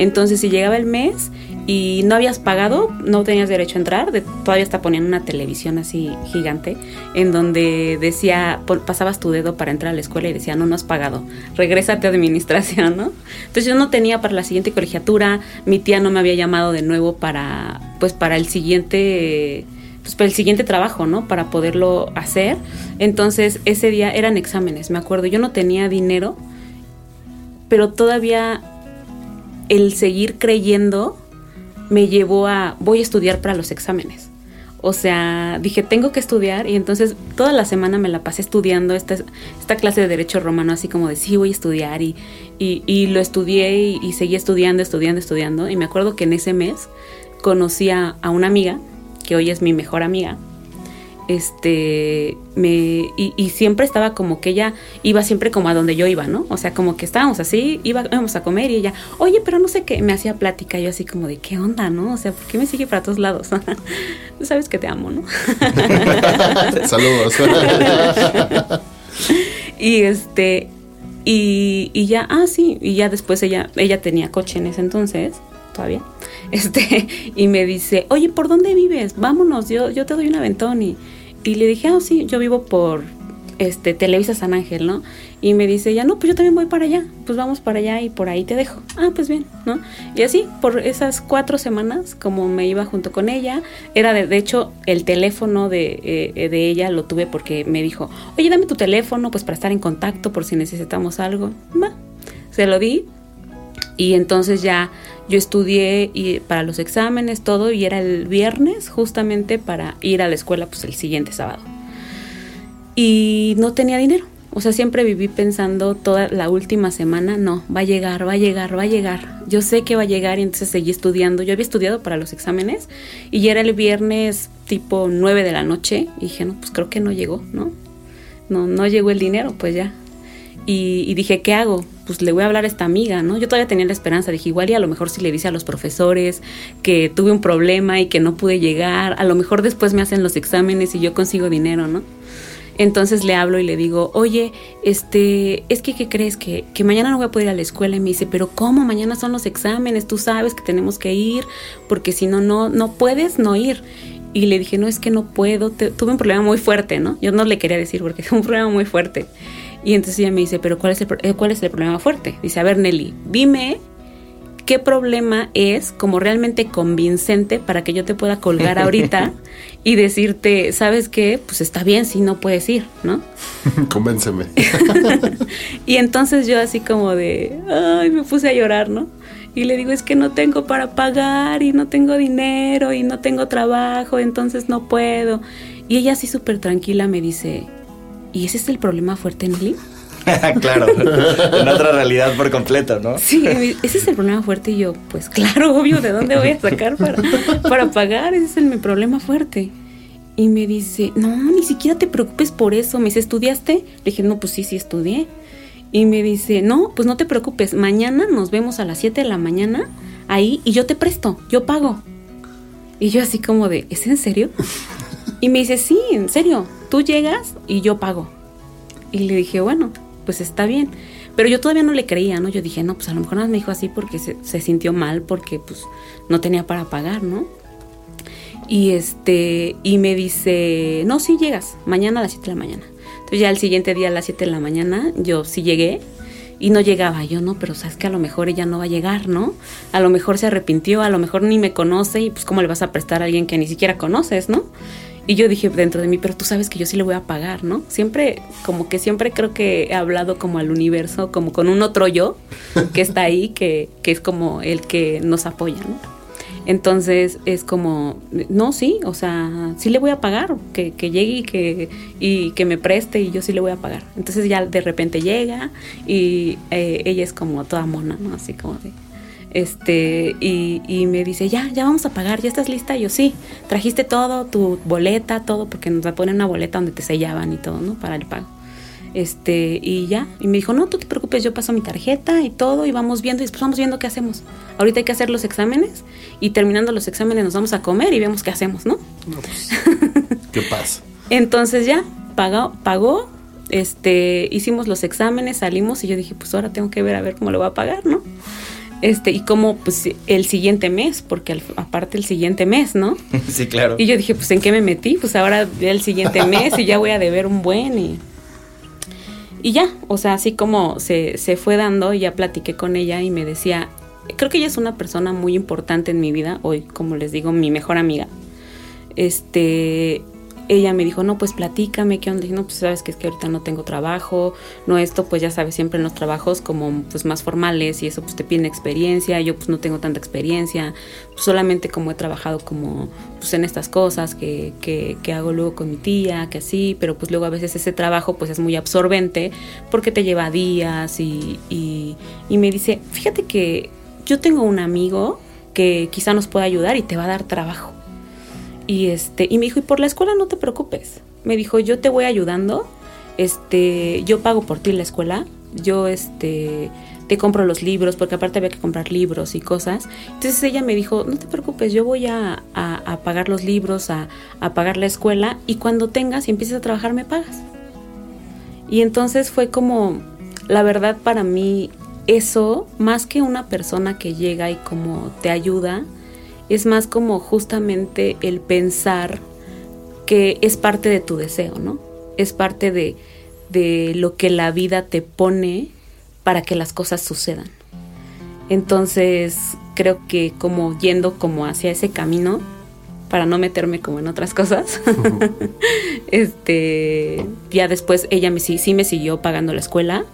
Entonces, si llegaba el mes y no habías pagado, no tenías derecho a entrar. Todavía hasta ponían una televisión así gigante en donde decía, pasabas tu dedo para entrar a la escuela y decía, no, no has pagado, regrésate a administración, ¿no? Entonces yo no tenía para la siguiente colegiatura, mi tía no me había llamado de nuevo para, pues para el siguiente pues para el siguiente trabajo, ¿no? Para poderlo hacer. Entonces, ese día eran exámenes, me acuerdo. Yo no tenía dinero, pero todavía el seguir creyendo me llevó a voy a estudiar para los exámenes. O sea, dije, tengo que estudiar y entonces toda la semana me la pasé estudiando esta, esta clase de derecho romano, así como de sí, voy a estudiar y, y, y lo estudié y, seguí estudiando, estudiando, estudiando. Y me acuerdo que en ese mes conocí a una amiga, que hoy es mi mejor amiga, este, me, y, y siempre estaba como que ella iba siempre como a donde yo iba, ¿no? O sea, como que estábamos así, iba, íbamos a comer y ella, oye, pero no sé qué, me hacía plática, yo así como de, ¿qué onda, no? O sea, ¿por qué me sigue para todos lados? [laughs] Tú sabes que te amo, ¿no? [laughs] Saludos. [laughs] y este, Y, y ya, ah, sí, y ya después ella, ella tenía coche en ese entonces, todavía, este, y me dice, oye, ¿por dónde vives? Vámonos, yo, yo te doy un aventón. Y, y le dije, ah, sí, yo vivo por este, Televisa San Ángel, ¿no? Y me dice ya, no, pues yo también voy para allá, pues vamos para allá y por ahí te dejo. Ah, pues bien, ¿no? Y así, por esas cuatro semanas, como me iba junto con ella, era de, de hecho el teléfono de, eh, de ella lo tuve porque me dijo, oye, dame tu teléfono, pues para estar en contacto por si necesitamos algo. Va, se lo di y entonces ya yo estudié y para los exámenes, todo, y era el viernes justamente para ir a la escuela pues el siguiente sábado. Y no tenía dinero. O sea, siempre viví pensando toda la última semana, no, va a llegar, va a llegar, va a llegar. Yo sé que va a llegar y entonces seguí estudiando. Yo había estudiado para los exámenes y ya era el viernes tipo 9 de la noche y dije, no, pues creo que no llegó, ¿no? No, no llegó el dinero, pues ya. Y, y, dije, ¿qué hago? Pues le voy a hablar a esta amiga, ¿no? Yo todavía tenía la esperanza, dije, igual y a lo mejor si le dice a los profesores que tuve un problema y que no pude llegar, a lo mejor después me hacen los exámenes y yo consigo dinero, ¿no? Entonces le hablo y le digo, oye, este, es que, ¿qué crees? Que, que mañana no voy a poder ir a la escuela. Y me dice, pero ¿cómo? Mañana son los exámenes, tú sabes que tenemos que ir, porque si no, no, no puedes no ir. Y le dije, no, es que no puedo, tuve un problema muy fuerte, ¿no? Yo no le quería decir porque [laughs] es un problema muy fuerte. Y entonces ella me dice, pero ¿cuál es el, eh, cuál es el problema fuerte? Dice, a ver, Nelly, dime qué problema es como realmente convincente para que yo te pueda colgar ahorita [laughs] y decirte, ¿sabes qué? Pues está bien si no puedes ir, ¿no? [laughs] Convénceme. [laughs] y entonces yo así como de, ay, me puse a llorar, ¿no? Y le digo, es que no tengo para pagar y no tengo dinero y no tengo trabajo, entonces no puedo. Y ella así súper tranquila me dice, ¿y ese es el problema fuerte, Nelly? [laughs] claro, en otra realidad por completo, ¿no? Sí, ese es el problema fuerte y yo, pues claro, obvio, ¿de dónde voy a sacar para, para pagar? Ese es el, mi problema fuerte. Y me dice, no, ni siquiera te preocupes por eso. Me dice, ¿estudiaste? Le dije, no, pues sí, sí estudié. Y me dice, no, pues no te preocupes, mañana nos vemos a las 7 de la mañana ahí y yo te presto, yo pago. Y yo así como de, ¿es en serio? Y me dice, sí, en serio, tú llegas y yo pago. Y le dije, bueno, pues está bien. Pero yo todavía no le creía, ¿no? Yo dije, no, pues a lo mejor nada me dijo así porque se, sintió mal, porque pues no tenía para pagar, ¿no? Y este, y me dice, no, sí llegas, mañana a las 7 de la mañana. Entonces ya el siguiente día a las 7 de la mañana, yo sí llegué y no llegaba. Yo, no, pero sabes que a lo mejor ella no va a llegar, ¿no? A lo mejor se arrepintió, a lo mejor ni me conoce y pues cómo le vas a prestar a alguien que ni siquiera conoces, ¿no? Y yo dije dentro de mí, pero tú sabes que yo sí le voy a pagar, ¿no? Siempre, como que siempre creo que he hablado como al universo, como con un otro yo que está ahí, [laughs] que, que es como el que nos apoya, ¿no? Entonces es como, no, sí, o sea, sí le voy a pagar, que, que llegue y que, y que me preste y yo sí le voy a pagar. Entonces ya de repente llega y eh, ella es como toda mona, ¿no? Así como de, este, y, y, me dice, ya, ya vamos a pagar, ya estás lista. Y yo, sí, trajiste todo, tu boleta, todo, porque nos ponen una boleta donde te sellaban y todo, ¿no? Para el pago. Este, y ya, y me dijo, no, tú te preocupes, yo paso mi tarjeta y todo, y vamos viendo, y después vamos viendo qué hacemos. Ahorita hay que hacer los exámenes, y terminando los exámenes nos vamos a comer y vemos qué hacemos, ¿no? no pues, [laughs] ¿Qué pasa? Entonces ya, pagó, pagó, este, hicimos los exámenes, salimos, y yo dije, pues ahora tengo que ver a ver cómo lo va a pagar, ¿no? Este, y como pues el siguiente mes, porque al, aparte el siguiente mes, ¿no? [laughs] Sí, claro. Y yo dije, pues ¿en qué me metí? Pues ahora el siguiente [laughs] mes y ya voy a deber un buen y... Y ya, o sea, así como se, se fue dando, ya platiqué con ella y me decía, creo que ella es una persona muy importante en mi vida, hoy, como les digo, mi mejor amiga. Este, ella me dijo, no, pues platícame, ¿qué onda? dije, no, pues sabes que es que ahorita no tengo trabajo, no esto, pues ya sabes, siempre en los trabajos como pues más formales y eso pues te piden experiencia, yo pues no tengo tanta experiencia, pues, solamente como he trabajado como pues en estas cosas que, que, que, hago luego con mi tía, que así, pero pues luego a veces ese trabajo pues es muy absorbente porque te lleva días y, y, y me dice, fíjate que yo tengo un amigo que quizá nos pueda ayudar y te va a dar trabajo. Y este, y me dijo, "Y por la escuela no te preocupes." Me dijo, "Yo te voy ayudando. Este, yo pago por ti la escuela. Yo este te compro los libros, porque aparte había que comprar libros y cosas. Entonces ella me dijo, no te preocupes, yo voy a, a, a pagar los libros, a, a, pagar la escuela, y cuando tengas y empieces a trabajar me pagas. Y entonces fue como, la verdad para mí eso, más que una persona que llega y como te ayuda, es más como justamente el pensar que es parte de tu deseo, ¿no? Es parte de, de lo que la vida te pone para que las cosas sucedan. Entonces, creo que como yendo como hacia ese camino, para no meterme como en otras cosas, [laughs] [laughs] este, ya después ella me, sí, sí me siguió pagando la escuela,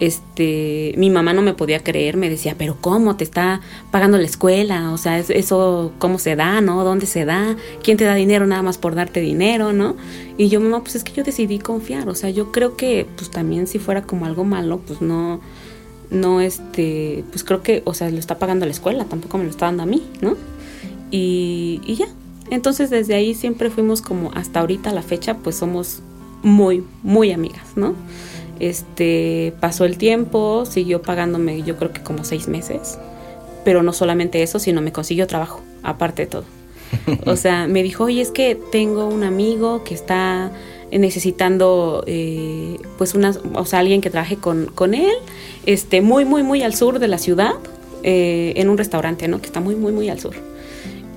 este, mi mamá no me podía creer, me decía, pero ¿cómo te está pagando la escuela? O sea, eso, ¿cómo se da, no? ¿Dónde se da? ¿Quién te da dinero nada más por darte dinero, no? Y yo, mamá, pues es que yo decidí confiar, o sea, yo creo que, pues también si fuera como algo malo, pues no, no, este, pues creo que, o sea, lo está pagando la escuela, tampoco me lo está dando a mí, ¿no? Y, y ya, entonces desde ahí siempre fuimos como hasta ahorita la fecha, pues somos muy, muy amigas, ¿no? Este, pasó el tiempo, siguió pagándome yo creo que como seis meses, pero no solamente eso, sino me consiguió trabajo, aparte de todo. O sea, [laughs] me dijo, oye, es que tengo un amigo que está necesitando eh, pues una, o sea, alguien que trabaje con, con él, este, muy, muy, muy al sur de la ciudad, eh, en un restaurante, ¿no? Que está muy, muy, muy al sur.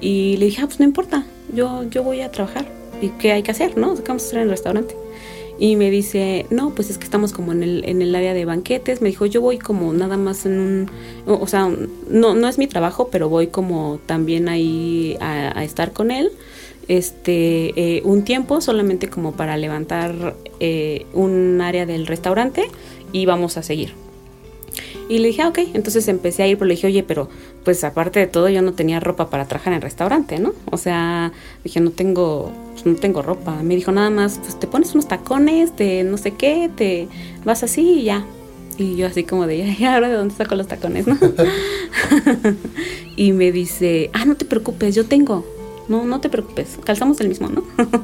Y le dije, ah, pues no importa, yo, yo voy a trabajar. ¿Y qué hay que hacer, no? ¿Qué vamos a hacer en el restaurante? Y me dice, no, pues es que estamos como en el, en el área de banquetes. Me dijo, yo voy como nada más en un, o sea, no, no es mi trabajo, pero voy como también ahí a, estar con él. Este, eh, un tiempo solamente como para levantar eh, un área del restaurante y vamos a seguir. Y le dije, ah, ok, entonces empecé a ir, pero le dije, oye, pero pues aparte de todo yo no tenía ropa para trabajar en restaurante, ¿no? O sea, dije, no tengo, pues, no tengo ropa. Me dijo nada más, pues te pones unos tacones de no sé qué, te vas así y ya. Y yo así como de, ¿y ahora de dónde saco los tacones, no? [laughs] y me dice, ah, no te preocupes, yo tengo no, no te preocupes, calzamos el mismo, ¿no? [laughs]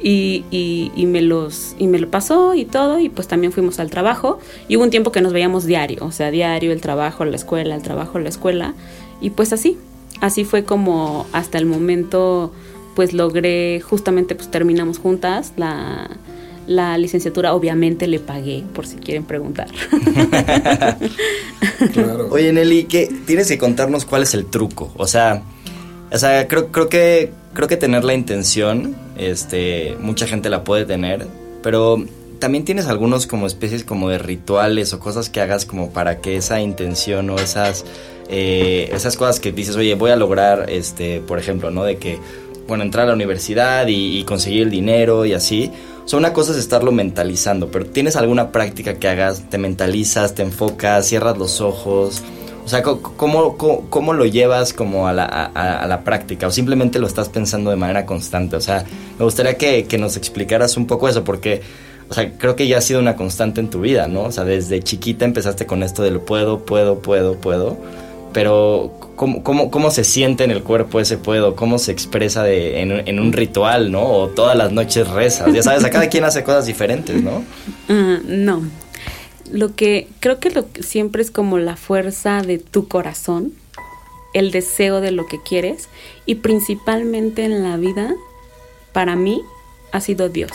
y, y, me los, y me lo pasó y todo, y pues también fuimos al trabajo, y hubo un tiempo que nos veíamos diario, o sea, diario, el trabajo, la escuela, el trabajo, la escuela, y pues así, así fue como hasta el momento, pues logré, justamente pues terminamos juntas la, la licenciatura obviamente le pagué, por si quieren preguntar. [laughs] [laughs] claro. Oye, Nelly, ¿qué, tienes que contarnos cuál es el truco. O sea, o sea, creo, creo que creo que tener la intención, este, mucha gente la puede tener, pero también tienes algunos como especies como de rituales o cosas que hagas como para que esa intención o esas eh, esas cosas que dices, oye, voy a lograr, este, por ejemplo, ¿no? De que, bueno, entrar a la universidad y, conseguir el dinero y así. O una cosa es estarlo mentalizando, pero ¿tienes alguna práctica que hagas? ¿Te mentalizas, te enfocas, cierras los ojos? O sea, ¿cómo, cómo, lo llevas como a la, a, la, práctica? ¿O simplemente lo estás pensando de manera constante? O sea, me gustaría que, que, nos explicaras un poco eso, porque, o sea, creo que ya ha sido una constante en tu vida, ¿no? O sea, desde chiquita empezaste con esto de lo puedo, puedo, puedo, puedo. Pero, ¿cómo, cómo, cómo se siente en el cuerpo ese puedo? ¿Cómo se expresa de, en, en, un ritual, ¿no? O todas las noches rezas. Ya sabes, a cada quien hace cosas diferentes, ¿no? Uh, [laughs] no lo que creo que lo que siempre es como la fuerza de tu corazón, el deseo de lo que quieres y principalmente en la vida para mí ha sido Dios.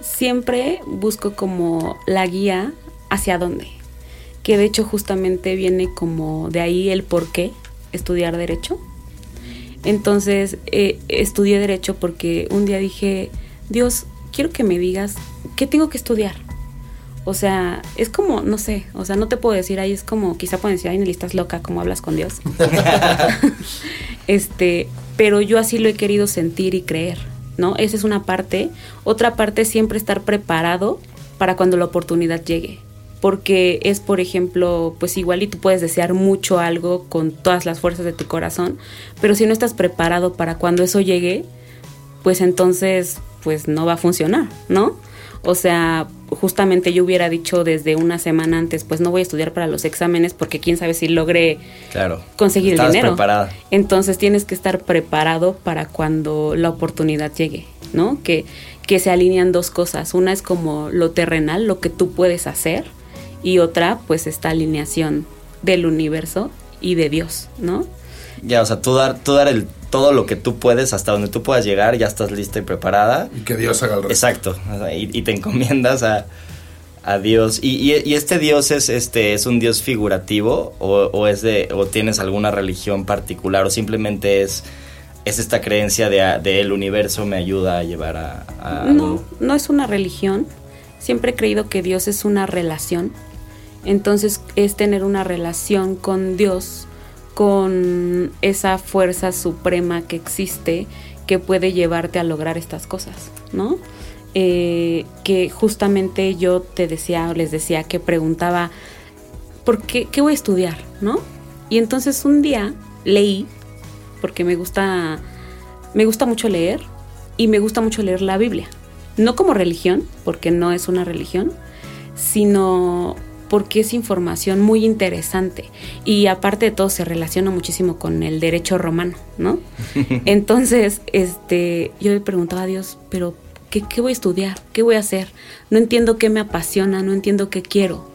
Siempre busco como la guía hacia dónde, que de hecho justamente viene como de ahí el por qué estudiar derecho. Entonces eh, estudié derecho porque un día dije, Dios, quiero que me digas qué tengo que estudiar o sea, es como, no sé, o sea, no te puedo decir ahí, es como, quizá pueden decir, ay, Nelly, estás loca, como hablas con Dios. [laughs] este, pero yo así lo he querido sentir y creer, ¿no? Esa es una parte. Otra parte es siempre estar preparado para cuando la oportunidad llegue. Porque es, por ejemplo, pues igual y tú puedes desear mucho algo con todas las fuerzas de tu corazón, pero si no estás preparado para cuando eso llegue, pues entonces, pues no va a funcionar, ¿no? O sea, justamente yo hubiera dicho desde una semana antes, pues no voy a estudiar para los exámenes porque quién sabe si logré claro, conseguir el dinero. Preparada. Entonces tienes que estar preparado para cuando la oportunidad llegue, ¿no? Que, que se alinean dos cosas. Una es como lo terrenal, lo que tú puedes hacer, y otra, pues esta alineación del universo y de Dios, ¿no? Ya, o sea, tú dar, tú dar el todo lo que tú puedes, hasta donde tú puedas llegar, ya estás lista y preparada. Y que Dios haga el resto. Exacto, y, te encomiendas a, a Dios. ¿Y, y, este Dios es este es un Dios figurativo o, es de o tienes alguna religión particular o simplemente es es esta creencia de, de el universo me ayuda a llevar a, no no es una religión. Siempre he creído que Dios es una relación. Entonces es tener una relación con Dios, con esa fuerza suprema que existe que puede llevarte a lograr estas cosas, ¿no? Eh, que justamente yo te decía o les decía que preguntaba, ¿por qué, qué voy a estudiar? ¿No? Y entonces un día leí, porque me gusta, me gusta mucho leer, y me gusta mucho leer la Biblia. No como religión, porque no es una religión, sino porque es información muy interesante y aparte de todo se relaciona muchísimo con el derecho romano, ¿no? [laughs] Entonces, este, yo le preguntaba a Dios, pero ¿qué, voy a estudiar? ¿Qué voy a hacer? No entiendo qué me apasiona, no entiendo qué quiero.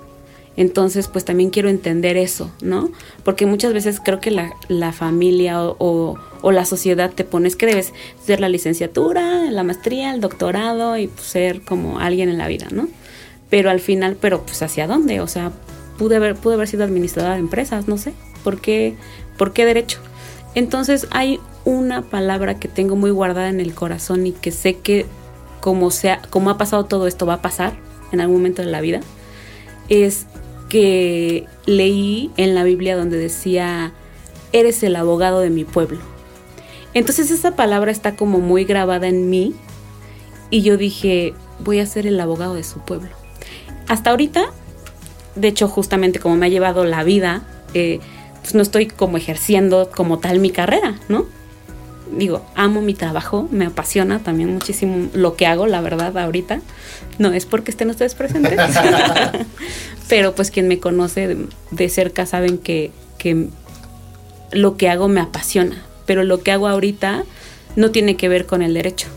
Entonces, pues también quiero entender eso, ¿no? Porque muchas veces creo que la, familia o, la sociedad te pones que debes ser la licenciatura, la maestría, el doctorado y pues, ser como alguien en la vida, ¿no? Pero al final, pero pues hacia dónde? O sea, pude haber, pude haber sido administradora de empresas, no sé. ¿Por qué, ¿Por qué derecho? Entonces hay una palabra que tengo muy guardada en el corazón y que sé que como, sea, como ha pasado todo esto, va a pasar en algún momento de la vida, es que leí en la Biblia donde decía, eres el abogado de mi pueblo. Entonces esa palabra está como muy grabada en mí y yo dije, voy a ser el abogado de su pueblo. Hasta ahorita, de hecho justamente como me ha llevado la vida, eh, pues no estoy como ejerciendo como tal mi carrera, ¿no? digo, amo mi trabajo, me apasiona también muchísimo lo que hago, la verdad, ahorita. No es porque estén ustedes presentes, [laughs] pero pues quien me conoce de, cerca saben que, que lo que hago me apasiona, pero lo que hago ahorita no tiene que ver con el derecho.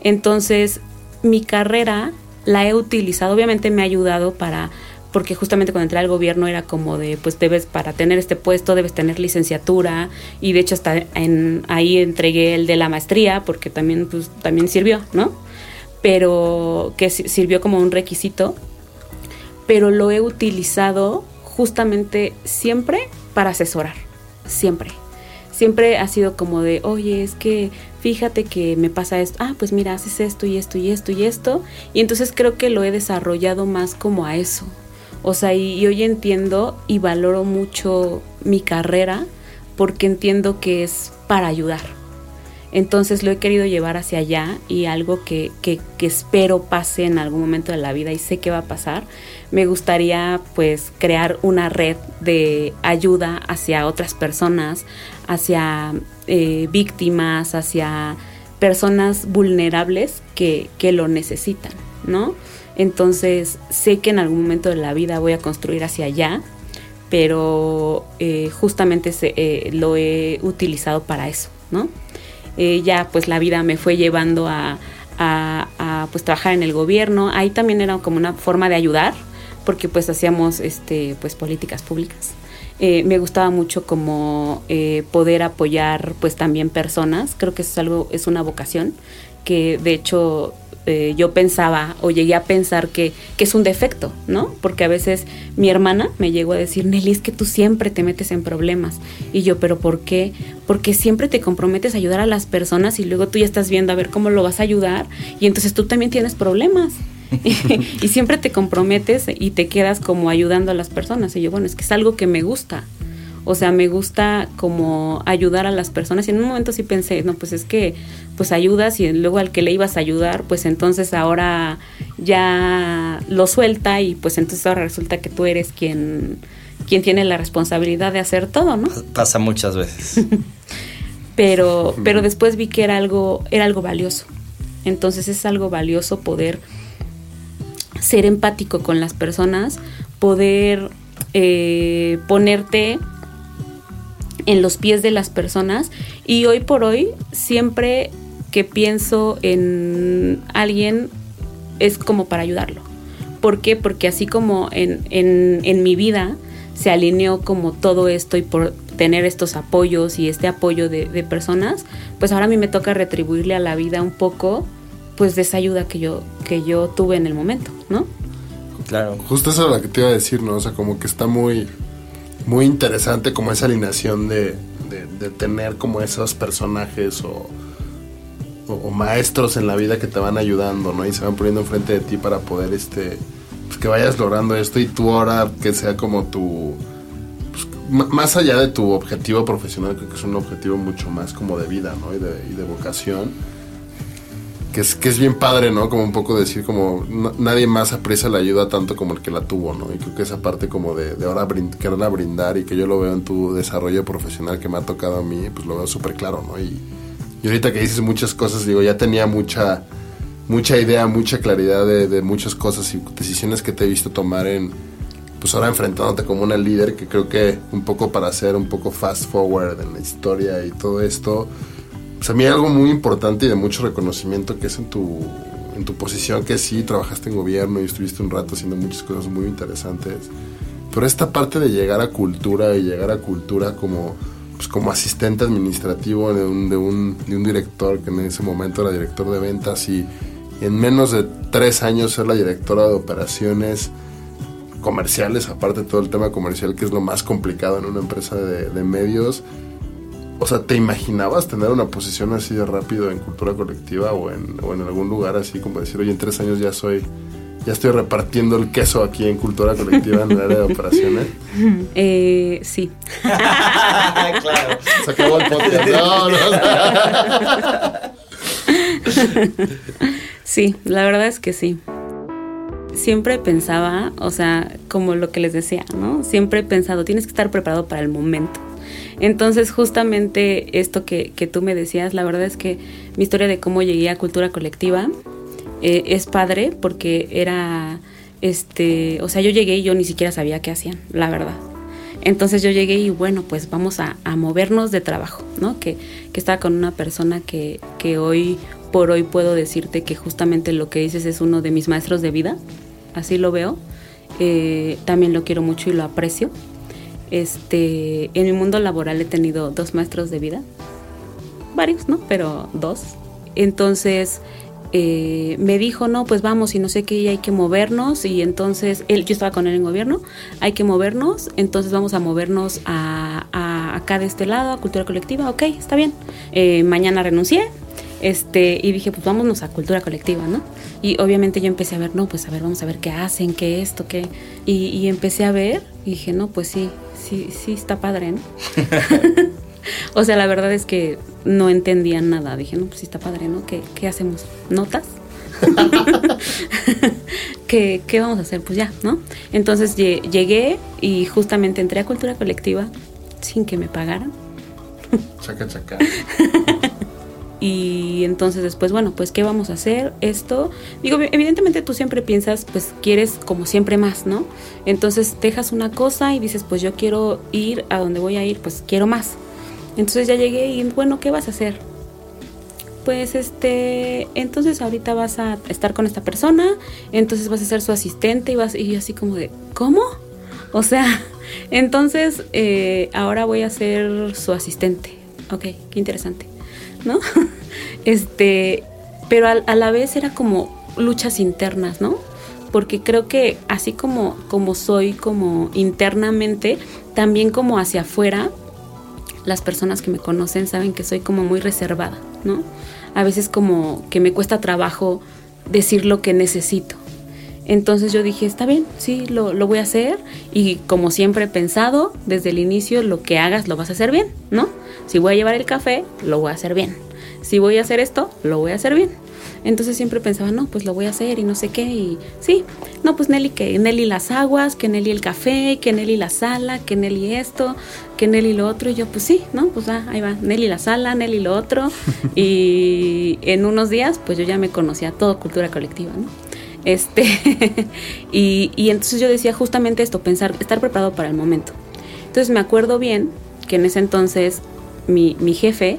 Entonces, mi carrera la he utilizado, obviamente me ha ayudado para porque justamente cuando entré al gobierno era como de, pues debes, para tener este puesto, debes tener licenciatura, y de hecho hasta en, ahí entregué el de la maestría, porque también, pues, también sirvió, ¿no? Pero que sirvió como un requisito, pero lo he utilizado justamente siempre para asesorar, siempre. Siempre ha sido como de, oye, es que fíjate que me pasa esto, ah, pues mira, haces esto y esto y esto y esto, y entonces creo que lo he desarrollado más como a eso, o sea, y, hoy entiendo y valoro mucho mi carrera porque entiendo que es para ayudar. Entonces lo he querido llevar hacia allá y algo que, que, espero pase en algún momento de la vida y sé que va a pasar, me gustaría pues crear una red de ayuda hacia otras personas, hacia eh, víctimas, hacia personas vulnerables que, que lo necesitan, ¿no? Entonces sé que en algún momento de la vida voy a construir hacia allá, pero eh, justamente eh, lo he utilizado para eso, ¿no? Ya pues la vida me fue llevando a, pues trabajar en el gobierno, ahí también era como una forma de ayudar, porque pues hacíamos este pues políticas públicas. Me gustaba mucho como poder apoyar pues también personas, creo que es algo, es una vocación que de hecho eh, yo pensaba o llegué a pensar que, es un defecto, ¿no? Porque a veces mi hermana me llegó a decir, Nelly, es que tú siempre te metes en problemas. Y yo, ¿pero por qué? Porque siempre te comprometes a ayudar a las personas y luego tú ya estás viendo a ver cómo lo vas a ayudar y entonces tú también tienes problemas. [laughs] y siempre te comprometes y te quedas como ayudando a las personas. Y yo, bueno, es que es algo que me gusta. O sea, me gusta como ayudar a las personas y en un momento sí pensé, no, pues es que pues ayudas y luego al que le ibas a ayudar, pues entonces ahora ya lo suelta y pues entonces ahora resulta que tú eres quien quien tiene la responsabilidad de hacer todo, ¿no? Pasa muchas veces. [laughs] pero pero después vi que era algo era algo valioso. Entonces es algo valioso poder ser empático con las personas, poder eh, ponerte en los pies de las personas y hoy por hoy siempre que pienso en alguien es como para ayudarlo. ¿Por qué? Porque así como en, en, mi vida se alineó como todo esto y por tener estos apoyos y este apoyo de, de, personas, pues ahora a mí me toca retribuirle a la vida un poco pues de esa ayuda que yo, que yo tuve en el momento, ¿no? Claro. Justo eso es lo que te iba a decir, ¿no? O sea, como que está muy, muy interesante como esa alineación de, de, de tener como esos personajes o, o, o maestros en la vida que te van ayudando, ¿no? Y se van poniendo enfrente de ti para poder, este, pues que vayas logrando esto y tú ahora que sea como tu, pues, más allá de tu objetivo profesional, creo que es un objetivo mucho más como de vida, ¿no? Y de, y de vocación. Que es, que es bien padre, ¿no? Como un poco decir, como nadie más aprecia la ayuda tanto como el que la tuvo, ¿no? Y creo que esa parte como de, de ahora brind- quererla brindar y que yo lo veo en tu desarrollo profesional que me ha tocado a mí, pues lo veo súper claro, ¿no? Y, y ahorita que dices muchas cosas, digo, ya tenía mucha, mucha idea, mucha claridad de, de muchas cosas y decisiones que te he visto tomar en, pues ahora enfrentándote como una líder, que creo que un poco para hacer un poco fast forward en la historia y todo esto, pues a mí hay algo muy importante y de mucho reconocimiento que es en tu, en tu posición, que sí, trabajaste en gobierno y estuviste un rato haciendo muchas cosas muy interesantes, pero esta parte de llegar a cultura y llegar a cultura como, pues como asistente administrativo de un, de, un, de un director que en ese momento era director de ventas y en menos de tres años ser la directora de operaciones comerciales, aparte de todo el tema comercial que es lo más complicado en una empresa de, de medios. O sea, ¿te imaginabas tener una posición así de rápido en cultura colectiva o en, o en algún lugar así como decir, oye, en tres años ya soy, ya estoy repartiendo el queso aquí en cultura colectiva en el área de operaciones? [laughs] Eh, sí. [laughs] claro. Se acabó el podcast. No, no. Sí, la verdad es que sí. Siempre pensaba, o sea, como lo que les decía, ¿no? Siempre he pensado, tienes que estar preparado para el momento. Entonces, justamente esto que, que tú me decías, la verdad es que mi historia de cómo llegué a cultura colectiva eh, es padre porque era, este, o sea, yo llegué y yo ni siquiera sabía qué hacían, la verdad. Entonces yo llegué y bueno, pues vamos a, a movernos de trabajo, ¿no? Que, que estaba con una persona que, que hoy por hoy puedo decirte que justamente lo que dices es uno de mis maestros de vida, así lo veo. Eh, también lo quiero mucho y lo aprecio. Este, en mi mundo laboral he tenido dos maestros de vida, varios, ¿no? Pero dos. Entonces eh, me dijo, no, pues vamos y no sé qué, hay que movernos. Y entonces, él, yo estaba con él en gobierno, hay que movernos, entonces vamos a movernos a, a acá de este lado, a cultura colectiva, ok, está bien. Eh, mañana renuncié, este, y dije, pues vámonos a cultura colectiva, ¿no? Y obviamente yo empecé a ver, no, pues a ver, vamos a ver qué hacen, qué esto, qué. Y, y empecé a ver y dije, no, pues sí, sí, sí está padre, ¿no? [laughs] [laughs] o sea, la verdad es que no entendía nada. Dije, no, pues sí está padre, ¿no? ¿Qué, qué hacemos? ¿Notas? [laughs] ¿Qué, ¿Qué vamos a hacer? Pues ya, ¿no? Entonces lle- llegué y justamente entré a cultura colectiva sin que me pagaran. Chaca, chaca. Y entonces después, bueno, pues ¿qué vamos a hacer? Esto, digo, evidentemente tú siempre piensas, pues quieres como siempre más, ¿no? Entonces dejas una cosa y dices, pues yo quiero ir a donde voy a ir, pues quiero más. Entonces ya llegué y bueno, ¿qué vas a hacer? Pues este, entonces ahorita vas a estar con esta persona, entonces vas a ser su asistente y vas, y así como de, ¿cómo? O sea, [laughs] entonces eh, ahora voy a ser su asistente. Ok, qué interesante. ¿No? [laughs] Este, pero a, a, la vez era como luchas internas, ¿no? Porque creo que así como, como soy como internamente, también como hacia afuera, las personas que me conocen saben que soy como muy reservada, ¿no? A veces como que me cuesta trabajo decir lo que necesito. Entonces yo dije, está bien, sí, lo, lo, voy a hacer. Y como siempre he pensado, desde el inicio, lo que hagas lo vas a hacer bien, ¿no? Si voy a llevar el café, lo voy a hacer bien. Si voy a hacer esto, lo voy a hacer bien. Entonces siempre pensaba, no, pues lo voy a hacer y no sé qué. Y sí, no, pues Nelly, que Nelly las aguas, que Nelly el café, que Nelly la sala, que Nelly esto, que Nelly lo otro. Y yo, pues sí, ¿no? Pues ah, ahí va, Nelly la sala, Nelly lo otro. [laughs] y en unos días, pues yo ya me conocía todo cultura colectiva, ¿no? Este, [laughs] y, y, entonces yo decía justamente esto, pensar, estar preparado para el momento. Entonces me acuerdo bien que en ese entonces mi, mi, jefe,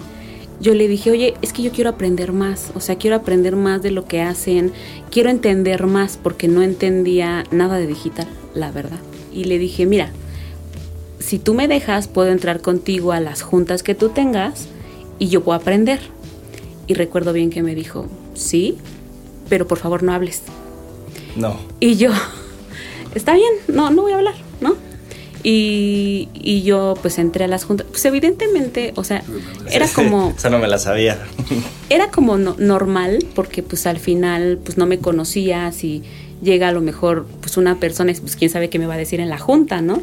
yo le dije, oye, es que yo quiero aprender más, o sea, quiero aprender más de lo que hacen, quiero entender más porque no entendía nada de digital, la verdad. Y le dije, mira, si tú me dejas, puedo entrar contigo a las juntas que tú tengas y yo puedo aprender. Y recuerdo bien que me dijo, sí, pero por favor no hables. No. Y yo, [laughs] está bien, no, no voy a hablar, ¿no? Y, y yo pues entré a las juntas. Pues evidentemente, o sea, era como... [laughs] Esa no me la sabía. Era como no- normal, porque pues al final pues no me conocías y llega a lo mejor pues una persona, pues quién sabe qué me va a decir en la junta, ¿no?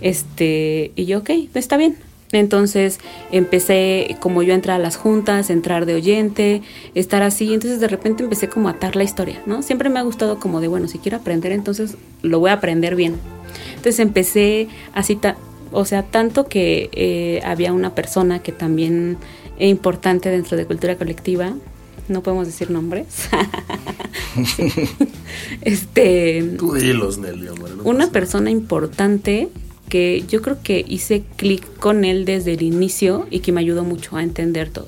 Este, y yo, ok, está bien. Entonces empecé, como yo a entrar a las juntas, entrar de oyente, estar así, entonces de repente empecé como a atar la historia, ¿no? Siempre me ha gustado como de, bueno, si quiero aprender, entonces lo voy a aprender bien. Entonces empecé así, ta- o sea, tanto que eh, había una persona que también es importante dentro de cultura colectiva, no podemos decir nombres. [laughs] Sí. Este, Tú dilos, Nelly, hombre. no una pasa persona importante que yo creo que hice clic con él desde el inicio y que me ayudó mucho a entender todo.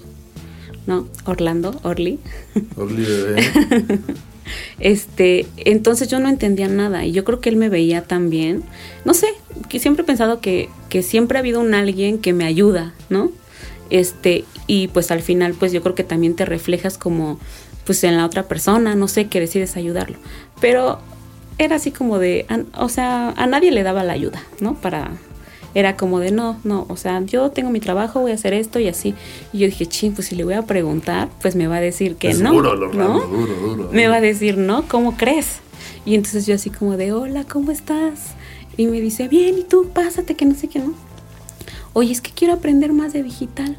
¿No? Orlando, Orly. Orly bebé. [laughs] Este, entonces yo no entendía nada y yo creo que él me veía también. No sé, que siempre he pensado que, que siempre ha habido un alguien que me ayuda, ¿no? Este, y pues al final, pues yo creo que también te reflejas como, pues en la otra persona, no sé, que decides ayudarlo. Pero era así como de, o sea, a nadie le daba la ayuda, ¿no? Para, era como de, no, no, o sea, yo tengo mi trabajo, voy a hacer esto y así. Y yo dije, ching, pues si le voy a preguntar, pues me va a decir que Es no. duro, lo ¿no? raro, duro, duro. Me va a decir, ¿no? ¿Cómo crees? Y entonces yo así como de, hola, ¿cómo estás? Y me dice, bien, ¿y tú? Pásate, que no sé qué, ¿no? Oye, es que quiero aprender más de digital.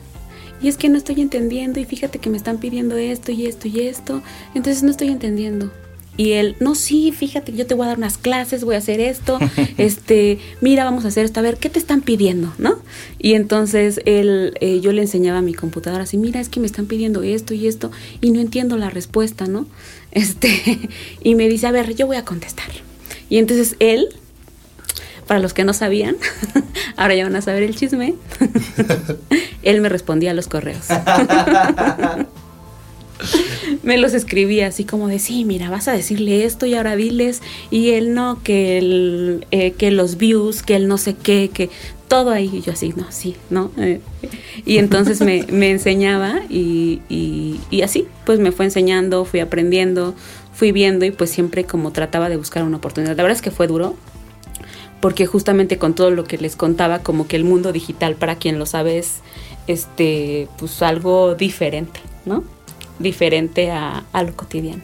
Y es que no estoy entendiendo y fíjate que me están pidiendo esto y esto y esto. Entonces no estoy entendiendo. Y él, no, sí, fíjate, yo te voy a dar unas clases, voy a hacer esto, [laughs] este, mira, vamos a hacer esto, a ver, ¿qué te están pidiendo? ¿No? Y entonces él, eh, yo le enseñaba a mi computadora así, mira, es que me están pidiendo esto y esto, y no entiendo la respuesta, ¿no? [laughs] Este, y me dice, a ver, yo voy a contestar. Y entonces él, para los que no sabían, [laughs] ahora ya van a saber el chisme, él me respondía a los correos. [laughs] me los escribía así como de, sí, mira, vas a decirle esto y ahora diles, y él no, que, el, eh, que los views, que él no sé qué, que todo ahí, y yo así, no, sí, ¿no? Eh, y entonces me, [laughs] me enseñaba y, y, y así, pues me fue enseñando, fui aprendiendo, fui viendo y pues siempre como trataba de buscar una oportunidad. La verdad es que fue duro, porque justamente con todo lo que les contaba, como que el mundo digital, para quien lo sabe, es este, pues algo diferente, ¿no? Diferente a, a lo cotidiano.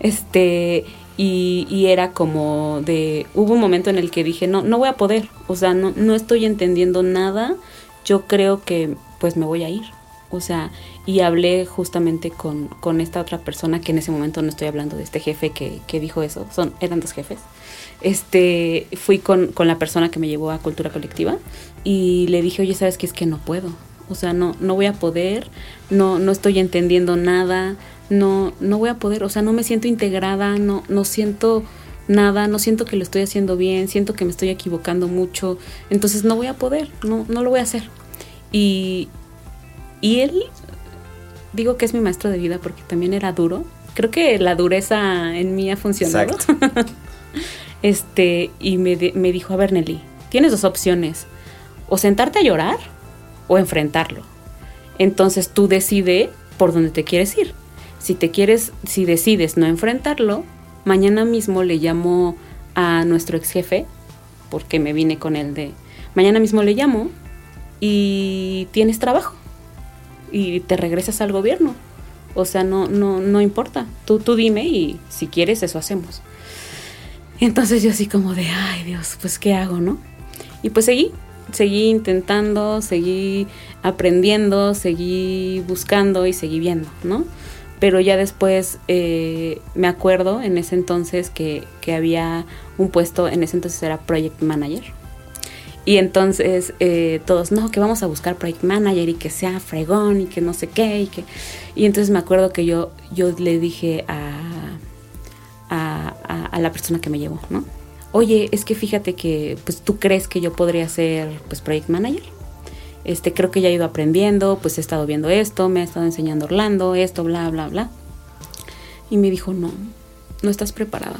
Este, y, y era como de, hubo un momento en el que dije, no, no voy a poder, o sea, no, no estoy entendiendo nada, yo creo que pues me voy a ir. O sea, y hablé justamente con, con esta otra persona que en ese momento no estoy hablando de este jefe que, que dijo eso, son, eran dos jefes este, fui con, con, la persona que me llevó a Cultura Colectiva y le dije, oye, ¿sabes qué? Es que no puedo. O sea, no, no voy a poder, no, no estoy entendiendo nada, no, no voy a poder, o sea, no me siento integrada, no, no siento nada, no siento que lo estoy haciendo bien, siento que me estoy equivocando mucho, entonces no voy a poder, no, no lo voy a hacer. Y, y él, digo que es mi maestro de vida porque también era duro. Creo que la dureza en mí ha funcionado. [laughs] este, y me, de, me dijo, a ver Nelly, tienes dos opciones, o sentarte a llorar o enfrentarlo. Entonces tú decide por dónde te quieres ir. Si te quieres, si decides no enfrentarlo, mañana mismo le llamo a nuestro ex jefe, porque me vine con él de, mañana mismo le llamo y tienes trabajo y te regresas al gobierno. O sea, no, no, no importa. Tú, tú dime y si quieres eso hacemos. Entonces yo así como de, ay Dios, pues ¿qué hago, no? Y pues seguí, seguí intentando, seguí aprendiendo, seguí buscando y seguí viendo, ¿no? Pero ya después eh, me acuerdo en ese entonces que, que, había un puesto, en ese entonces era Project Manager. Y entonces eh, todos, no, que vamos a buscar Project Manager y que sea fregón y que no sé qué. Y, que... y entonces me acuerdo que yo, yo le dije a, a, a, a, la persona que me llevó, ¿no? Oye, es que fíjate que pues tú crees que yo podría ser pues project manager. Este, creo que ya he ido aprendiendo, pues he estado viendo esto, me ha estado enseñando Orlando, esto, bla, bla, bla. Y me dijo, no, no estás preparada.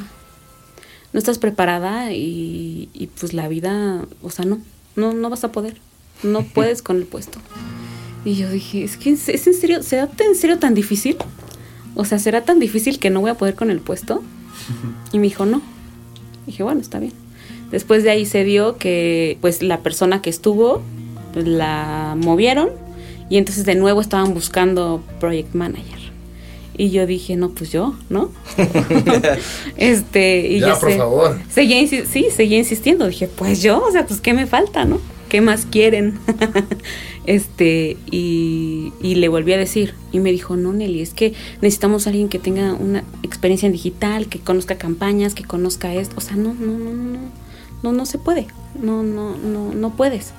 No estás preparada y, y pues la vida, o sea, no, no, no vas a poder. No [laughs] puedes con el puesto. Y yo dije, es que es en serio, ¿será en serio tan difícil? O sea, ¿será tan difícil que no voy a poder con el puesto? Y me dijo, no. Dije, bueno, está bien. Después de ahí se dio que pues la persona que estuvo pues, la movieron y entonces de nuevo estaban buscando project manager. Y yo dije, no, pues yo, ¿no? [laughs] este, y Ya, yo por sé- favor. Seguía, insi- sí, seguía insistiendo. Dije, pues yo, o sea, pues qué me falta, ¿no? ¿Qué más quieren? [laughs] este, y, y le volví a decir. Y me dijo, no, Nelly, es que necesitamos a alguien que tenga una experiencia en digital, que conozca campañas, que conozca esto. O sea, no, no, no, no, no, no, se puede. No, no, no, no puedes.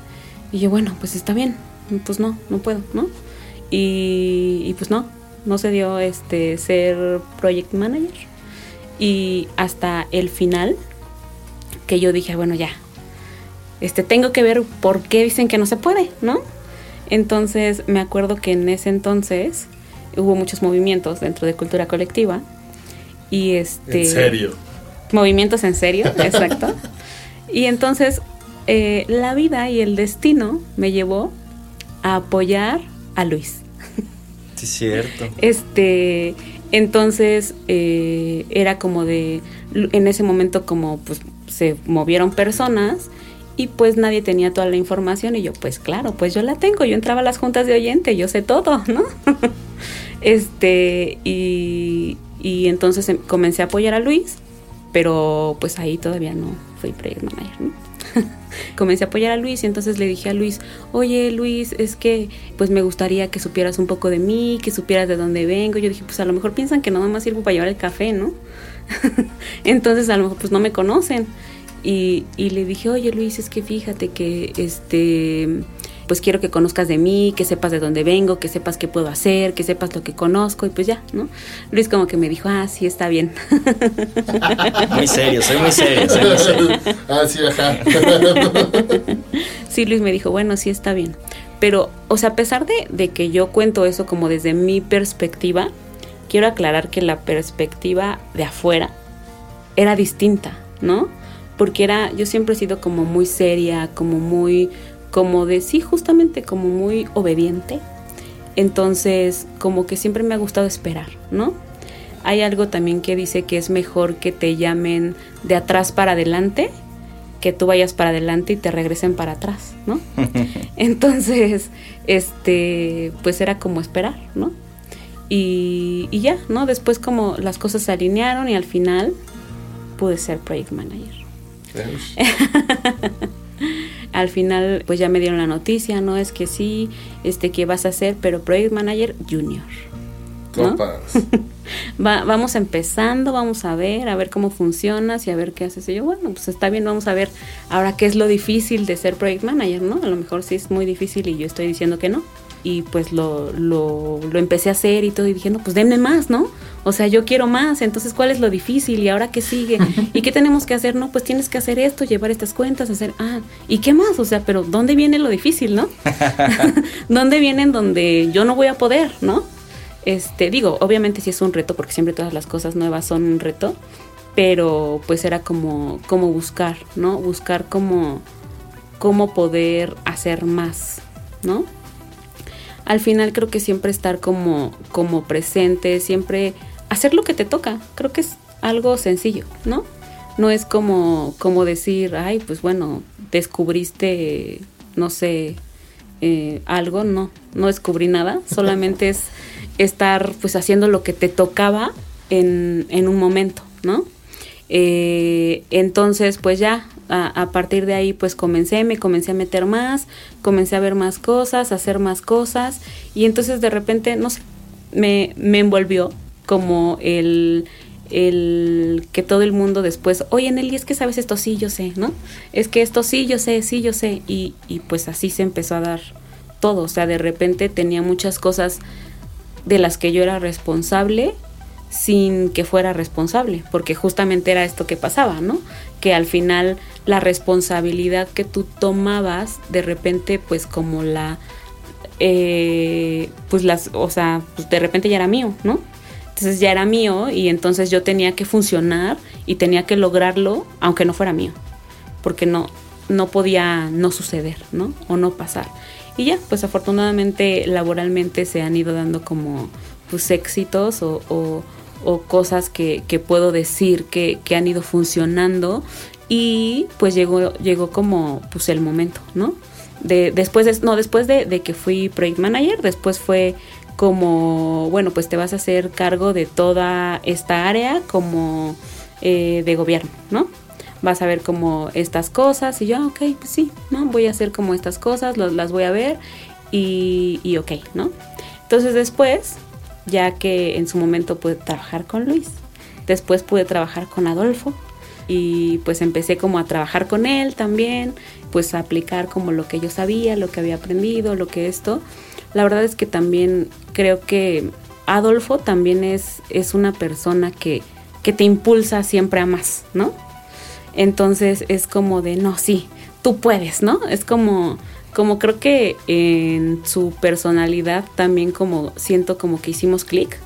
Y yo, bueno, pues está bien. Pues no, no puedo, ¿no? Y, y pues no, no se dio este ser project manager. Y hasta el final, que yo dije, bueno, ya, este, tengo que ver por qué dicen que no se puede, ¿no? Entonces me acuerdo que en ese entonces hubo muchos movimientos dentro de cultura colectiva y este En serio. movimientos en serio, [laughs] exacto. Y entonces eh, la vida y el destino me llevó a apoyar a Luis. Sí, cierto. Este, entonces eh, era como de, en ese momento como pues se movieron personas y pues nadie tenía toda la información y yo pues claro, pues yo la tengo, yo entraba a las juntas de oyente, yo sé todo, ¿no? [laughs] este, y, y entonces em- comencé a apoyar a Luis, pero pues ahí todavía no fui project manager, ¿no? [laughs] comencé a apoyar a Luis y entonces le dije a Luis, oye Luis, es que pues me gustaría que supieras un poco de mí, que supieras de dónde vengo. Yo dije, pues a lo mejor piensan que nada más sirvo para llevar el café, ¿no? [laughs] entonces a lo mejor pues no me conocen. Y, y le dije, oye Luis, es que fíjate que este pues quiero que conozcas de mí, que sepas de dónde vengo, que sepas qué puedo hacer, que sepas lo que conozco y pues ya, ¿no? Luis como que me dijo, ah, sí, está bien. [laughs] Muy serio, soy muy serio, soy muy serio. [laughs] ah, sí, ajá. [laughs] Sí, Luis me dijo, bueno, sí está bien. Pero, o sea, a pesar de, de que yo cuento eso como desde mi perspectiva, quiero aclarar que la perspectiva de afuera era distinta, ¿no? Porque era, yo siempre he sido como muy seria, como muy, como de, sí, justamente como muy obediente. Entonces, como que siempre me ha gustado esperar, ¿no? Hay algo también que dice que es mejor que te llamen de atrás para adelante que tú vayas para adelante y te regresen para atrás, ¿no? [laughs] Entonces, este, pues era como esperar, ¿no? Y, y ya, ¿no? Después como las cosas se alinearon y al final pude ser project manager. [laughs] al final pues ya me dieron la noticia, ¿no? Es que sí, este que vas a ser, pero project manager junior. ¿no? [laughs] Va- vamos empezando, vamos a ver, a ver cómo funcionas y a ver qué haces. Y yo, bueno, pues está bien, vamos a ver ahora qué es lo difícil de ser project manager, ¿no? A lo mejor sí es muy difícil y yo estoy diciendo que no. Y pues lo, lo, lo empecé a hacer y todo y dije, no, pues denme más, ¿no? O sea, yo quiero más, entonces ¿cuál es lo difícil? ¿Y ahora qué sigue? [laughs] ¿Y qué tenemos que hacer? No, pues tienes que hacer esto, llevar estas cuentas, hacer, ah, ¿y qué más? O sea, pero ¿dónde viene lo difícil, no? [laughs] [laughs] ¿Dónde viene en donde yo no voy a poder, no? Este, digo, obviamente sí es un reto, porque siempre todas las cosas nuevas son un reto, pero pues era como, como buscar, ¿no? Buscar cómo, cómo poder hacer más, ¿no? Al final creo que siempre estar como, como presente, siempre hacer lo que te toca, creo que es algo sencillo, ¿no? No es como, como decir, ay, pues bueno, descubriste, no sé, eh, algo, no, no descubrí nada, [laughs] solamente es estar pues haciendo lo que te tocaba en, en un momento, ¿no? Eh, entonces pues ya a, a partir de ahí pues comencé, me comencé a meter más, comencé a ver más cosas, a hacer más cosas y entonces de repente, no sé, me, me envolvió como el, el que todo el mundo después, oye Nelly, es que sabes esto, sí, yo sé, ¿no? Es que esto sí, yo sé, sí, yo sé. Y, y pues así se empezó a dar todo. O sea, de repente tenía muchas cosas de las que yo era responsable sin que fuera responsable, porque justamente era esto que pasaba, ¿no? Que al final la responsabilidad que tú tomabas, de repente, pues como la, eh, pues las, o sea, pues de repente ya era mío, ¿no? Entonces ya era mío y entonces yo tenía que funcionar y tenía que lograrlo, aunque no fuera mío, porque no, no podía no suceder, ¿no? O no pasar. Y ya, pues afortunadamente laboralmente se han ido dando como pues éxitos o, o, o cosas que, que puedo decir que, que, han ido funcionando y pues llegó, llegó como pues el momento, ¿no? De, después de, no, después de, de que fui project manager, después fue como, bueno, pues te vas a hacer cargo de toda esta área como eh, de gobierno, ¿no? Vas a ver como estas cosas y yo, ok, pues sí, ¿no? Voy a hacer como estas cosas, las voy a ver y, y ok, ¿no? Entonces después, ya que en su momento pude trabajar con Luis, después pude trabajar con Adolfo y pues empecé como a trabajar con él también, pues a aplicar como lo que yo sabía, lo que había aprendido, lo que esto. La verdad es que también creo que Adolfo también es, es una persona que, que te impulsa siempre a más, ¿no? Entonces es como de, no, sí, tú puedes, ¿no? Es como, como creo que en su personalidad también como siento como que hicimos clic,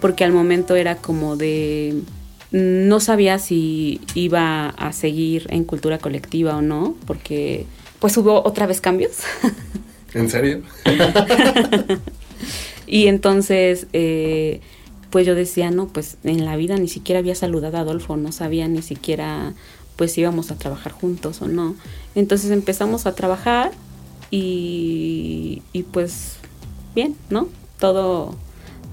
porque al momento era como de, no sabía si iba a seguir en cultura colectiva o no, porque pues hubo otra vez cambios. [laughs] ¿En serio? [laughs] y entonces, eh, pues yo decía, no, pues en la vida ni siquiera había saludado a Adolfo, no sabía ni siquiera pues si íbamos a trabajar juntos o no. Entonces empezamos a trabajar y, y pues bien, ¿no? Todo,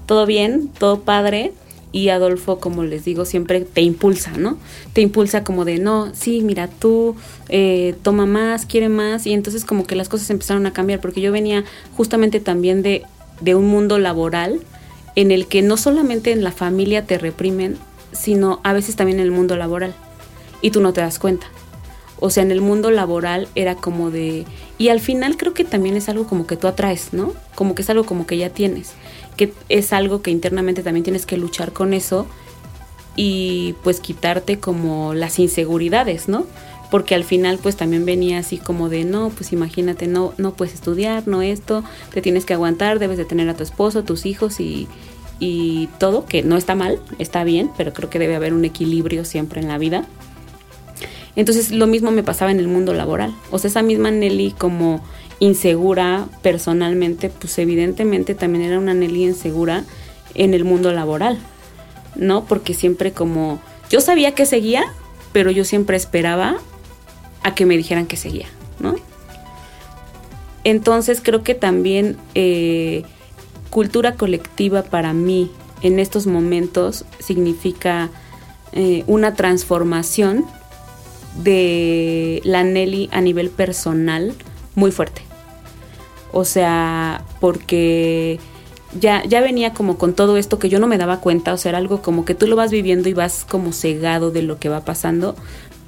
todo bien, todo padre y Adolfo, como les digo, siempre te impulsa, ¿no? Te impulsa como de, no, sí, mira, tú eh, toma más, quiere más, y entonces como que las cosas empezaron a cambiar, porque yo venía justamente también de, de un mundo laboral en el que no solamente en la familia te reprimen, sino a veces también en el mundo laboral, y tú no te das cuenta. O sea, en el mundo laboral era como de... Y al final creo que también es algo como que tú atraes, ¿no? Como que es algo como que ya tienes que es algo que internamente también tienes que luchar con eso y pues quitarte como las inseguridades, ¿no? Porque al final pues también venía así como de, no, pues imagínate, no, no puedes estudiar, no esto, te tienes que aguantar, debes de tener a tu esposo, tus hijos y, y todo, que no está mal, está bien, pero creo que debe haber un equilibrio siempre en la vida. Entonces lo mismo me pasaba en el mundo laboral. O sea, esa misma Nelly como insegura personalmente, pues evidentemente también era una Nelly insegura en el mundo laboral, ¿no? Porque siempre como yo sabía que seguía, pero yo siempre esperaba a que me dijeran que seguía, ¿no? Entonces creo que también eh, cultura colectiva para mí en estos momentos significa eh, una transformación de la Nelly a nivel personal muy fuerte. O sea, porque ya, ya venía como con todo esto que yo no me daba cuenta, o sea, era algo como que tú lo vas viviendo y vas como cegado de lo que va pasando,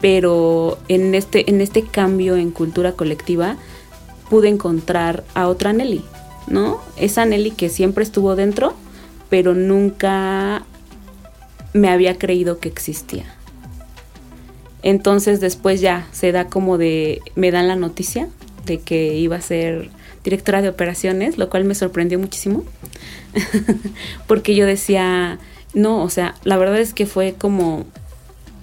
pero en este, en este cambio en cultura colectiva pude encontrar a otra Nelly, ¿no? Esa Nelly que siempre estuvo dentro, pero nunca me había creído que existía. Entonces después ya se da como de, me dan la noticia de que iba a ser directora de operaciones, lo cual me sorprendió muchísimo, [laughs] porque yo decía, no, o sea, la verdad es que fue como,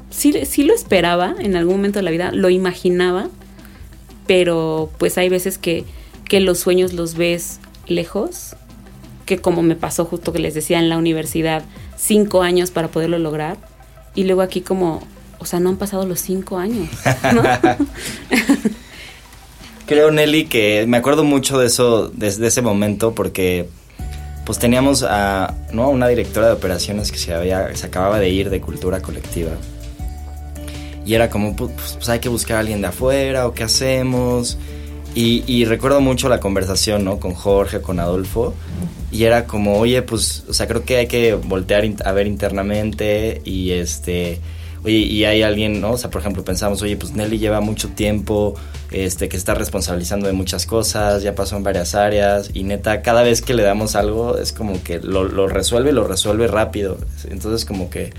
sí, sí lo esperaba en algún momento de la vida, lo imaginaba, pero pues hay veces que, que los sueños los ves lejos, que como me pasó justo que les decía en la universidad, cinco años para poderlo lograr, y luego aquí como, o sea, no han pasado los cinco años. [laughs] Creo, Nelly, que me acuerdo mucho de eso, desde ese momento, porque pues teníamos a una directora de operaciones que se, había, se acababa de ir de cultura colectiva. Y era como, pues, pues hay que buscar a alguien de afuera o qué hacemos. Y, y, recuerdo mucho la conversación, ¿no? Con Jorge, con Adolfo. Y era como, oye, pues, o sea, creo que hay que voltear a ver internamente y este y hay alguien, ¿no? O sea, por ejemplo, pensamos, oye, pues Nelly lleva mucho tiempo, este, que está responsabilizando de muchas cosas, ya pasó en varias áreas, y neta, cada vez que le damos algo, es como que lo, lo resuelve y lo resuelve rápido. Entonces, como que,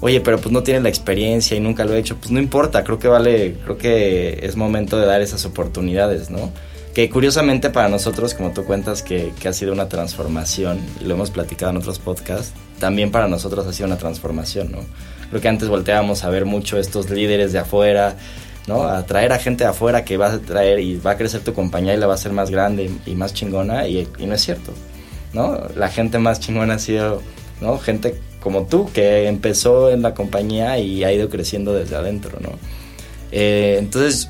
oye, pero pues no tiene la experiencia y nunca lo he hecho, pues no importa, creo que vale, creo que es momento de dar esas oportunidades, ¿no? Que curiosamente para nosotros, como tú cuentas, que, que ha sido una transformación, y lo hemos platicado en otros podcasts, también para nosotros ha sido una transformación, ¿no? Creo que antes volteábamos a ver mucho estos líderes de afuera, ¿no? A traer a gente de afuera que va a traer y va a crecer tu compañía y la va a hacer más grande y más chingona y, no es cierto, ¿no? La gente más chingona ha sido, ¿no? Gente como tú, que empezó en la compañía y ha ido creciendo desde adentro, ¿no? Eh, entonces,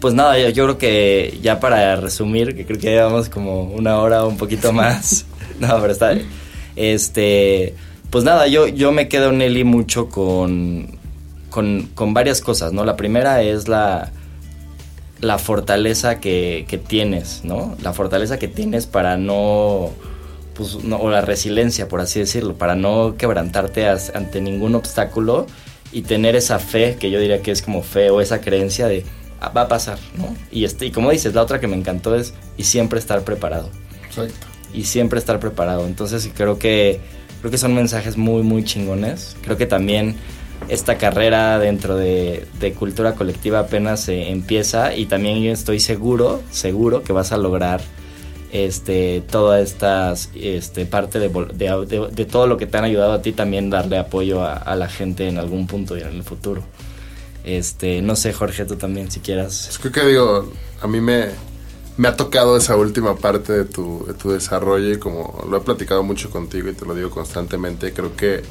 pues nada, yo, yo, creo que ya para resumir, que creo que llevamos como una hora o un poquito [laughs] más. no, pero está. Este. Pues nada, yo, yo me quedo, Nelly, mucho con, con, con varias cosas, ¿no? La primera es la, la fortaleza que, que, tienes, ¿no? La fortaleza que tienes para no, pues, no, o la resiliencia, por así decirlo, para no quebrantarte as, ante ningún obstáculo y tener esa fe, que yo diría que es como fe o esa creencia de ah, va a pasar, ¿no? Y, este, y como dices, la otra que me encantó es y siempre estar preparado. Exacto. Y siempre estar preparado. Entonces creo que creo que son mensajes muy muy chingones. Creo que también esta carrera dentro de, cultura colectiva apenas se empieza y también yo estoy seguro, seguro que vas a lograr este toda esta este, parte de, de, todo lo que te han ayudado a ti también darle apoyo a, la gente en algún punto y en el futuro. Este, no sé, Jorge, tú también si quieras. Es que digo, a mí me, me ha tocado esa última parte de tu, de tu desarrollo y como lo he platicado mucho contigo y te lo digo constantemente, creo que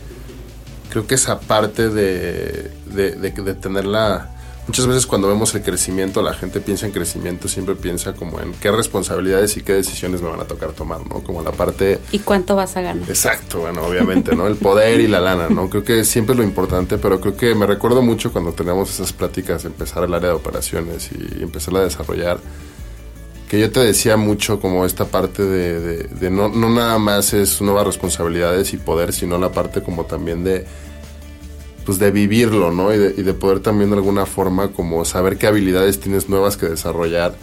creo que esa parte de, de, de, de tenerla muchas veces cuando vemos el crecimiento, la gente piensa en crecimiento, siempre piensa como en qué responsabilidades y qué decisiones me van a tocar tomar, ¿no? Como la parte... ¿Y cuánto vas a ganar? Exacto, bueno, obviamente, ¿no? El poder y la lana, ¿no? Creo que siempre es lo importante, pero creo que me recuerdo mucho cuando teníamos esas pláticas, empezar el área de operaciones y empezar a desarrollar, que yo te decía mucho como esta parte de, no, no nada más es nuevas responsabilidades y poder, sino la parte como también de pues de vivirlo, ¿no? Y de, y de, poder también de alguna forma como saber qué habilidades tienes nuevas que desarrollar,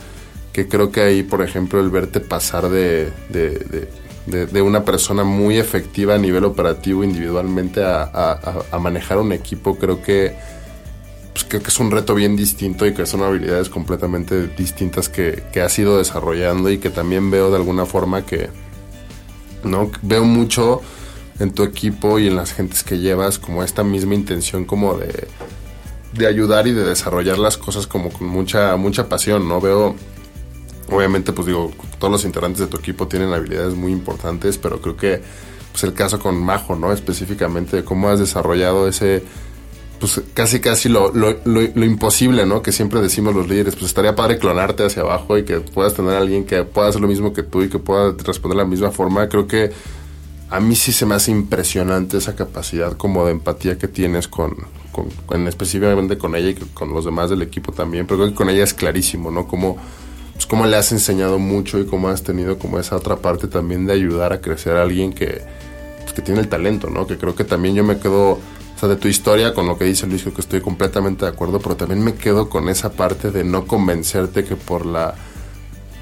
que creo que ahí, por ejemplo, el verte pasar de, de, una persona muy efectiva a nivel operativo individualmente a, a, manejar un equipo, creo que, pues creo que es un reto bien distinto y que son habilidades completamente distintas que, que has ido desarrollando y que también veo de alguna forma que, ¿no? Veo mucho en tu equipo y en las gentes que llevas como esta misma intención como de, de ayudar y de desarrollar las cosas como con mucha, mucha pasión, ¿no? Veo, obviamente, pues digo, todos los integrantes de tu equipo tienen habilidades muy importantes, pero creo que pues el caso con Majo, ¿no? Específicamente de cómo has desarrollado ese, pues casi casi lo, lo, imposible, ¿no? Que siempre decimos los líderes, pues estaría padre clonarte hacia abajo y que puedas tener a alguien que pueda hacer lo mismo que tú y que pueda responder de la misma forma. Creo que a mí sí se me hace impresionante esa capacidad como de empatía que tienes con, con, con, específicamente con ella y con los demás del equipo también, pero creo que con ella es clarísimo, ¿no? Como, pues cómo le has enseñado mucho y cómo has tenido como esa otra parte también de ayudar a crecer a alguien que, pues, que tiene el talento, ¿no? Que creo que también yo me quedo, o sea, de tu historia, con lo que dice Luis, creo que estoy completamente de acuerdo, pero también me quedo con esa parte de no convencerte que por la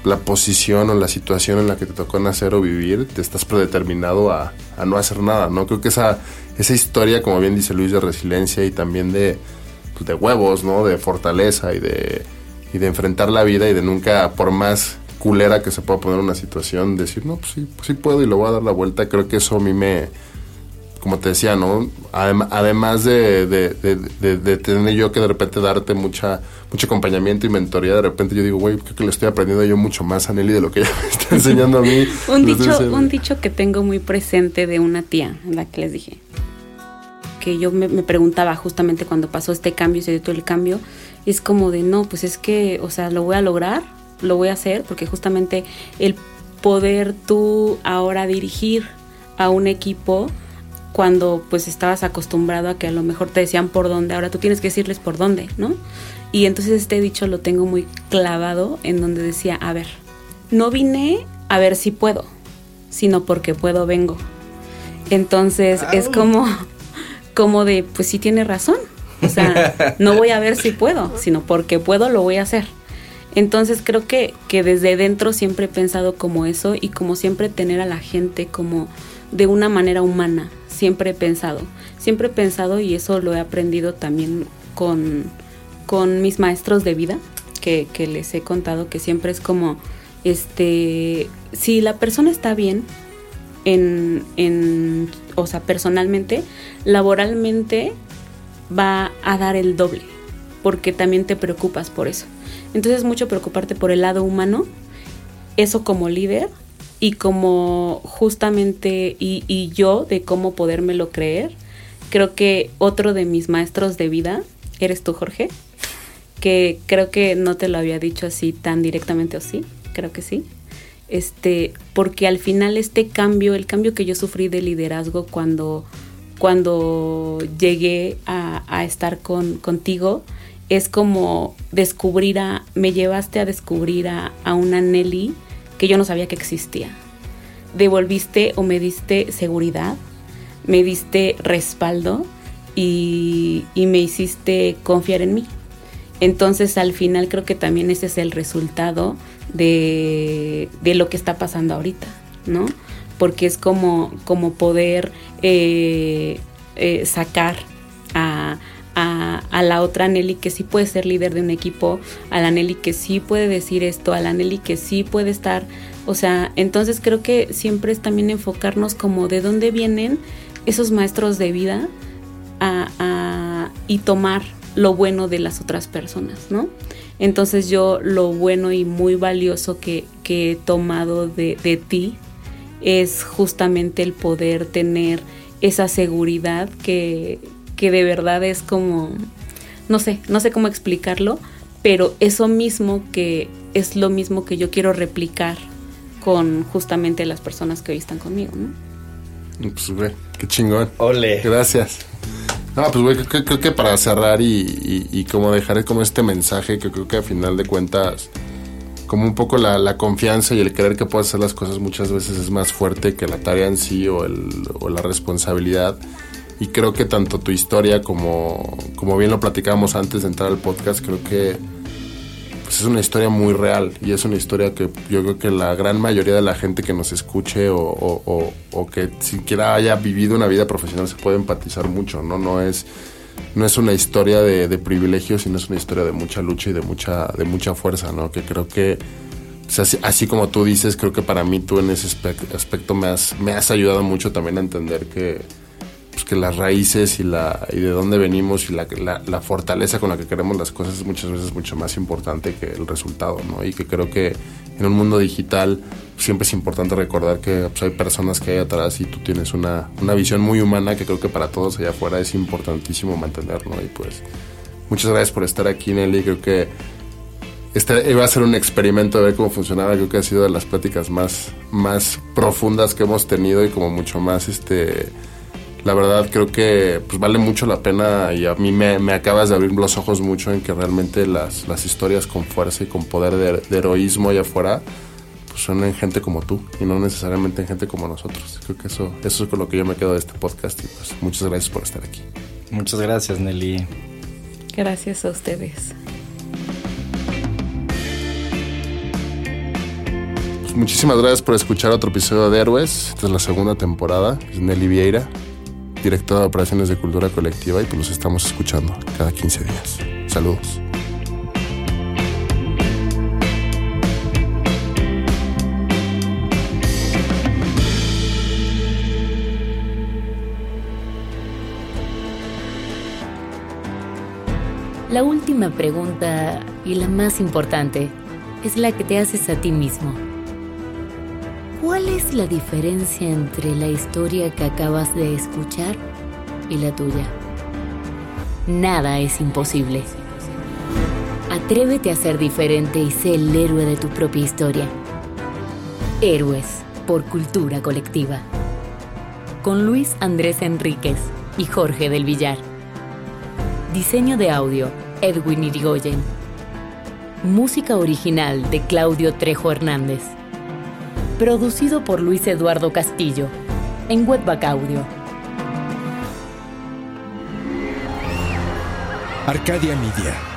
la posición o la situación en la que te tocó nacer o vivir, te estás predeterminado a, a no hacer nada, ¿no? Creo que esa, esa historia, como bien dice Luis, de resiliencia y también de, de huevos, ¿no? De fortaleza y de, y de enfrentar la vida y de nunca, por más culera que se pueda poner una situación, decir, no, pues sí, pues sí puedo y lo voy a dar la vuelta. Creo que eso a mí me, como te decía, ¿no? Además de, de, de, de, tener yo que de repente darte mucha mucho acompañamiento y mentoría, de repente yo digo, güey, creo que le estoy aprendiendo yo mucho más a Nelly de lo que ella [laughs] me está enseñando a mí. [laughs] un, dicho, un dicho que tengo muy presente de una tía, la que les dije, que yo me, me preguntaba justamente cuando pasó este cambio, se dio todo el cambio, es como de, no, pues es que, o sea, lo voy a lograr, lo voy a hacer, porque justamente el poder tú ahora dirigir a un equipo, cuando pues estabas acostumbrado a que a lo mejor te decían por dónde, ahora tú tienes que decirles por dónde, ¿no? Y entonces este dicho lo tengo muy clavado en donde decía, a ver, no vine a ver si puedo, sino porque puedo vengo. Entonces es como, como de, pues sí tiene razón. O sea, no voy a ver si puedo, sino porque puedo lo voy a hacer. Entonces creo que, que desde dentro siempre he pensado como eso y como siempre tener a la gente como de una manera humana, siempre he pensado, siempre he pensado y eso lo he aprendido también con, con mis maestros de vida, que, que, les he contado que siempre es como, este, si la persona está bien, en, en, o sea, personalmente, laboralmente va a dar el doble, porque también te preocupas por eso. Entonces mucho preocuparte por el lado humano, eso como líder y como justamente, y, y yo de cómo podérmelo creer, creo que otro de mis maestros de vida eres tú, Jorge, que creo que no te lo había dicho así tan directamente o sí, creo que sí. Este, porque al final este cambio, el cambio que yo sufrí de liderazgo cuando, cuando llegué a, a estar con, contigo, es como descubrir a, me llevaste a descubrir a, a una Nelly que yo no sabía que existía. Devolviste o me diste seguridad, me diste respaldo y, y me hiciste confiar en mí. Entonces al final creo que también ese es el resultado de, de lo que está pasando ahorita, ¿no? Porque es como, como poder eh, eh, sacar a, a, la otra Nelly que sí puede ser líder de un equipo, a la Nelly que sí puede decir esto, a la Nelly que sí puede estar, o sea, entonces creo que siempre es también enfocarnos como de dónde vienen esos maestros de vida a, y tomar lo bueno de las otras personas, ¿no? Entonces yo lo bueno y muy valioso que, he tomado de, ti es justamente el poder tener esa seguridad que, que de verdad es como, no sé, no sé cómo explicarlo, pero eso mismo que es lo mismo que yo quiero replicar con justamente las personas que hoy están conmigo, ¿no? Pues, güey, qué chingón. Ole. Gracias. No, pues güey, creo, creo, que para cerrar y, y, y, como dejar como este mensaje que creo que a final de cuentas, como un poco la, la, confianza y el creer que puedes hacer las cosas muchas veces es más fuerte que la tarea en sí o, el, o la responsabilidad. Y creo que tanto tu historia como, como bien lo platicábamos antes de entrar al podcast, creo que pues es una historia muy real y es una historia que yo creo que la gran mayoría de la gente que nos escuche o, o, o, o, que siquiera haya vivido una vida profesional se puede empatizar mucho, ¿no? No es, no es una historia de, privilegios, sino es una historia de mucha lucha y de mucha, de mucha fuerza, ¿no? Que creo que, así, como tú dices, creo que para mí tú en ese aspecto me has, me has ayudado mucho también a entender que pues que las raíces y, la, y de dónde venimos y la, la, fortaleza con la que queremos las cosas es muchas veces mucho más importante que el resultado, ¿no? Y que creo que en un mundo digital siempre es importante recordar que pues, hay personas que hay atrás y tú tienes una, una visión muy humana que creo que para todos allá afuera es importantísimo mantener, ¿no? Y pues muchas gracias por estar aquí, Nelly. Creo que este iba a ser un experimento de ver cómo funcionaba. Creo que ha sido de las pláticas más, más profundas que hemos tenido y como mucho más este la verdad creo que pues, vale mucho la pena y a mí me, me, acabas de abrir los ojos mucho en que realmente las, las historias con fuerza y con poder de, de, heroísmo allá afuera pues son en gente como tú y no necesariamente en gente como nosotros. Creo que eso, eso es con lo que yo me quedo de este podcast y pues muchas gracias por estar aquí. Muchas gracias Nelly. Gracias a ustedes. Pues muchísimas gracias por escuchar otro episodio de Héroes. Esta es la segunda temporada. Es Nelly Vieira directora de operaciones de cultura colectiva y pues los estamos escuchando cada 15 días. Saludos. La última pregunta y la más importante es la que te haces a ti mismo. ¿Cuál es la diferencia entre la historia que acabas de escuchar y la tuya? Nada es imposible. Atrévete a ser diferente y sé el héroe de tu propia historia. Héroes por cultura colectiva. Con Luis Andrés Enríquez y Jorge del Villar. Diseño de audio, Edwin Irigoyen. Música original de Claudio Trejo Hernández producido por Luis Eduardo Castillo, en Webback Audio. Arcadia Media.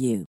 you.